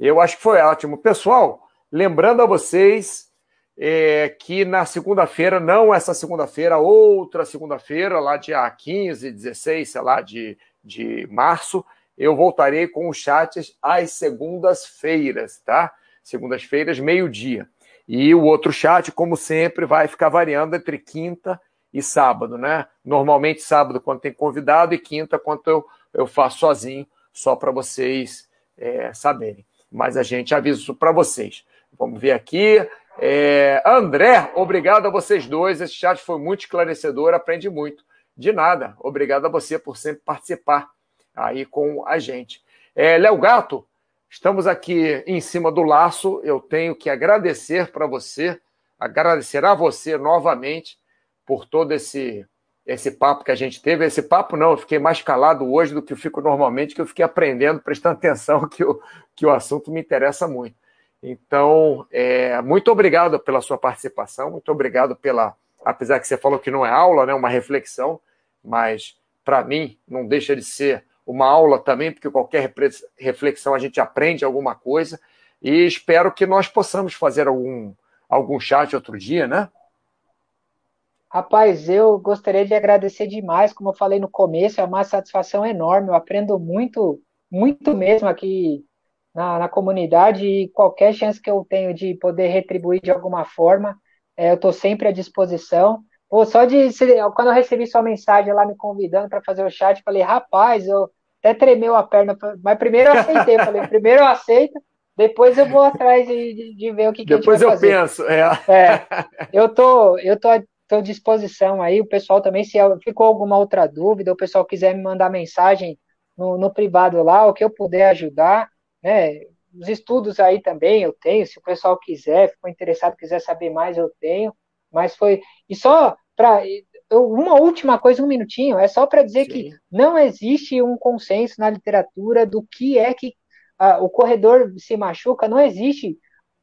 Eu acho que foi ótimo. Pessoal, lembrando a vocês é, que na segunda-feira, não essa segunda-feira, outra segunda-feira, lá dia 15, 16, sei lá, de, de março, eu voltarei com os chats às segundas-feiras, tá? Segundas-feiras, meio-dia. E o outro chat, como sempre, vai ficar variando entre quinta e sábado, né? Normalmente sábado quando tem convidado e quinta quando eu, eu faço sozinho, só para vocês é, saberem. Mas a gente avisa isso para vocês. Vamos ver aqui. É, André, obrigado a vocês dois. Esse chat foi muito esclarecedor, aprendi muito. De nada. Obrigado a você por sempre participar aí com a gente. É, Léo Gato, Estamos aqui em cima do laço. Eu tenho que agradecer para você, agradecer a você novamente por todo esse esse papo que a gente teve. Esse papo não, eu fiquei mais calado hoje do que eu fico normalmente, que eu fiquei aprendendo, prestando atenção que o, que o assunto me interessa muito. Então, é, muito obrigado pela sua participação, muito obrigado pela, apesar que você falou que não é aula, né, uma reflexão, mas para mim não deixa de ser uma aula também, porque qualquer reflexão a gente aprende alguma coisa. E espero que nós possamos fazer algum, algum chat outro dia, né? Rapaz, eu gostaria de agradecer demais, como eu falei no começo, é uma satisfação enorme, eu aprendo muito, muito mesmo aqui na, na comunidade e qualquer chance que eu tenho de poder retribuir de alguma forma, é, eu estou sempre à disposição. Pô, só de. Quando eu recebi sua mensagem lá me convidando para fazer o chat, falei, rapaz, eu até tremeu a perna, mas primeiro eu aceitei. falei, primeiro eu aceito, depois eu vou atrás de, de, de ver o que, que depois a gente vai fazer. Depois eu penso, é. é. eu tô, eu tô, tô à disposição aí, o pessoal também, se ficou alguma outra dúvida, o pessoal quiser me mandar mensagem no, no privado lá, o que eu puder ajudar, né? Os estudos aí também eu tenho, se o pessoal quiser, ficou interessado, quiser saber mais, eu tenho. Mas foi. E só para uma última coisa, um minutinho, é só para dizer Sim. que não existe um consenso na literatura do que é que o corredor se machuca, não existe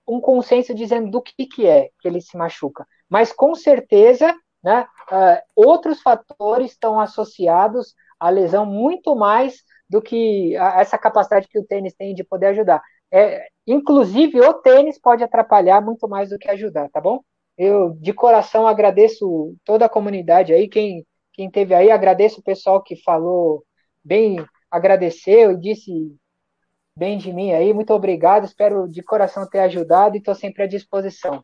um consenso dizendo do que, que é que ele se machuca. Mas com certeza, né, uh, outros fatores estão associados à lesão muito mais do que essa capacidade que o tênis tem de poder ajudar. É, inclusive, o tênis pode atrapalhar muito mais do que ajudar, tá bom? Eu, de coração, agradeço toda a comunidade aí, quem, quem teve aí, agradeço o pessoal que falou bem, agradeceu e disse bem de mim aí, muito obrigado, espero de coração ter ajudado e estou sempre à disposição.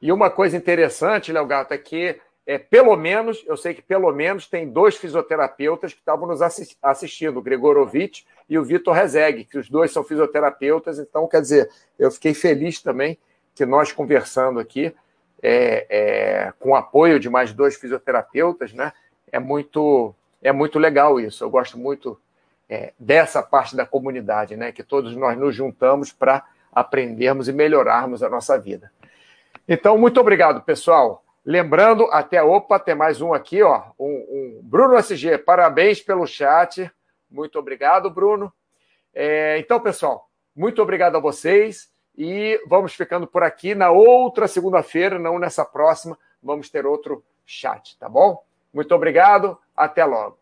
E uma coisa interessante, Léo Gato, é que é, pelo menos, eu sei que pelo menos tem dois fisioterapeutas que estavam nos assistindo, o Gregorovitch e o Vitor Rezeg, que os dois são fisioterapeutas, então, quer dizer, eu fiquei feliz também que nós conversando aqui, é, é, com o apoio de mais dois fisioterapeutas, né? É muito, é muito legal isso. Eu gosto muito é, dessa parte da comunidade, né? Que todos nós nos juntamos para aprendermos e melhorarmos a nossa vida. Então, muito obrigado, pessoal. Lembrando, até opa, tem mais um aqui, ó. Um, um Bruno SG, parabéns pelo chat. Muito obrigado, Bruno. É, então, pessoal, muito obrigado a vocês e vamos ficando por aqui. Na outra segunda-feira, não nessa próxima, vamos ter outro chat, tá bom? Muito obrigado, até logo.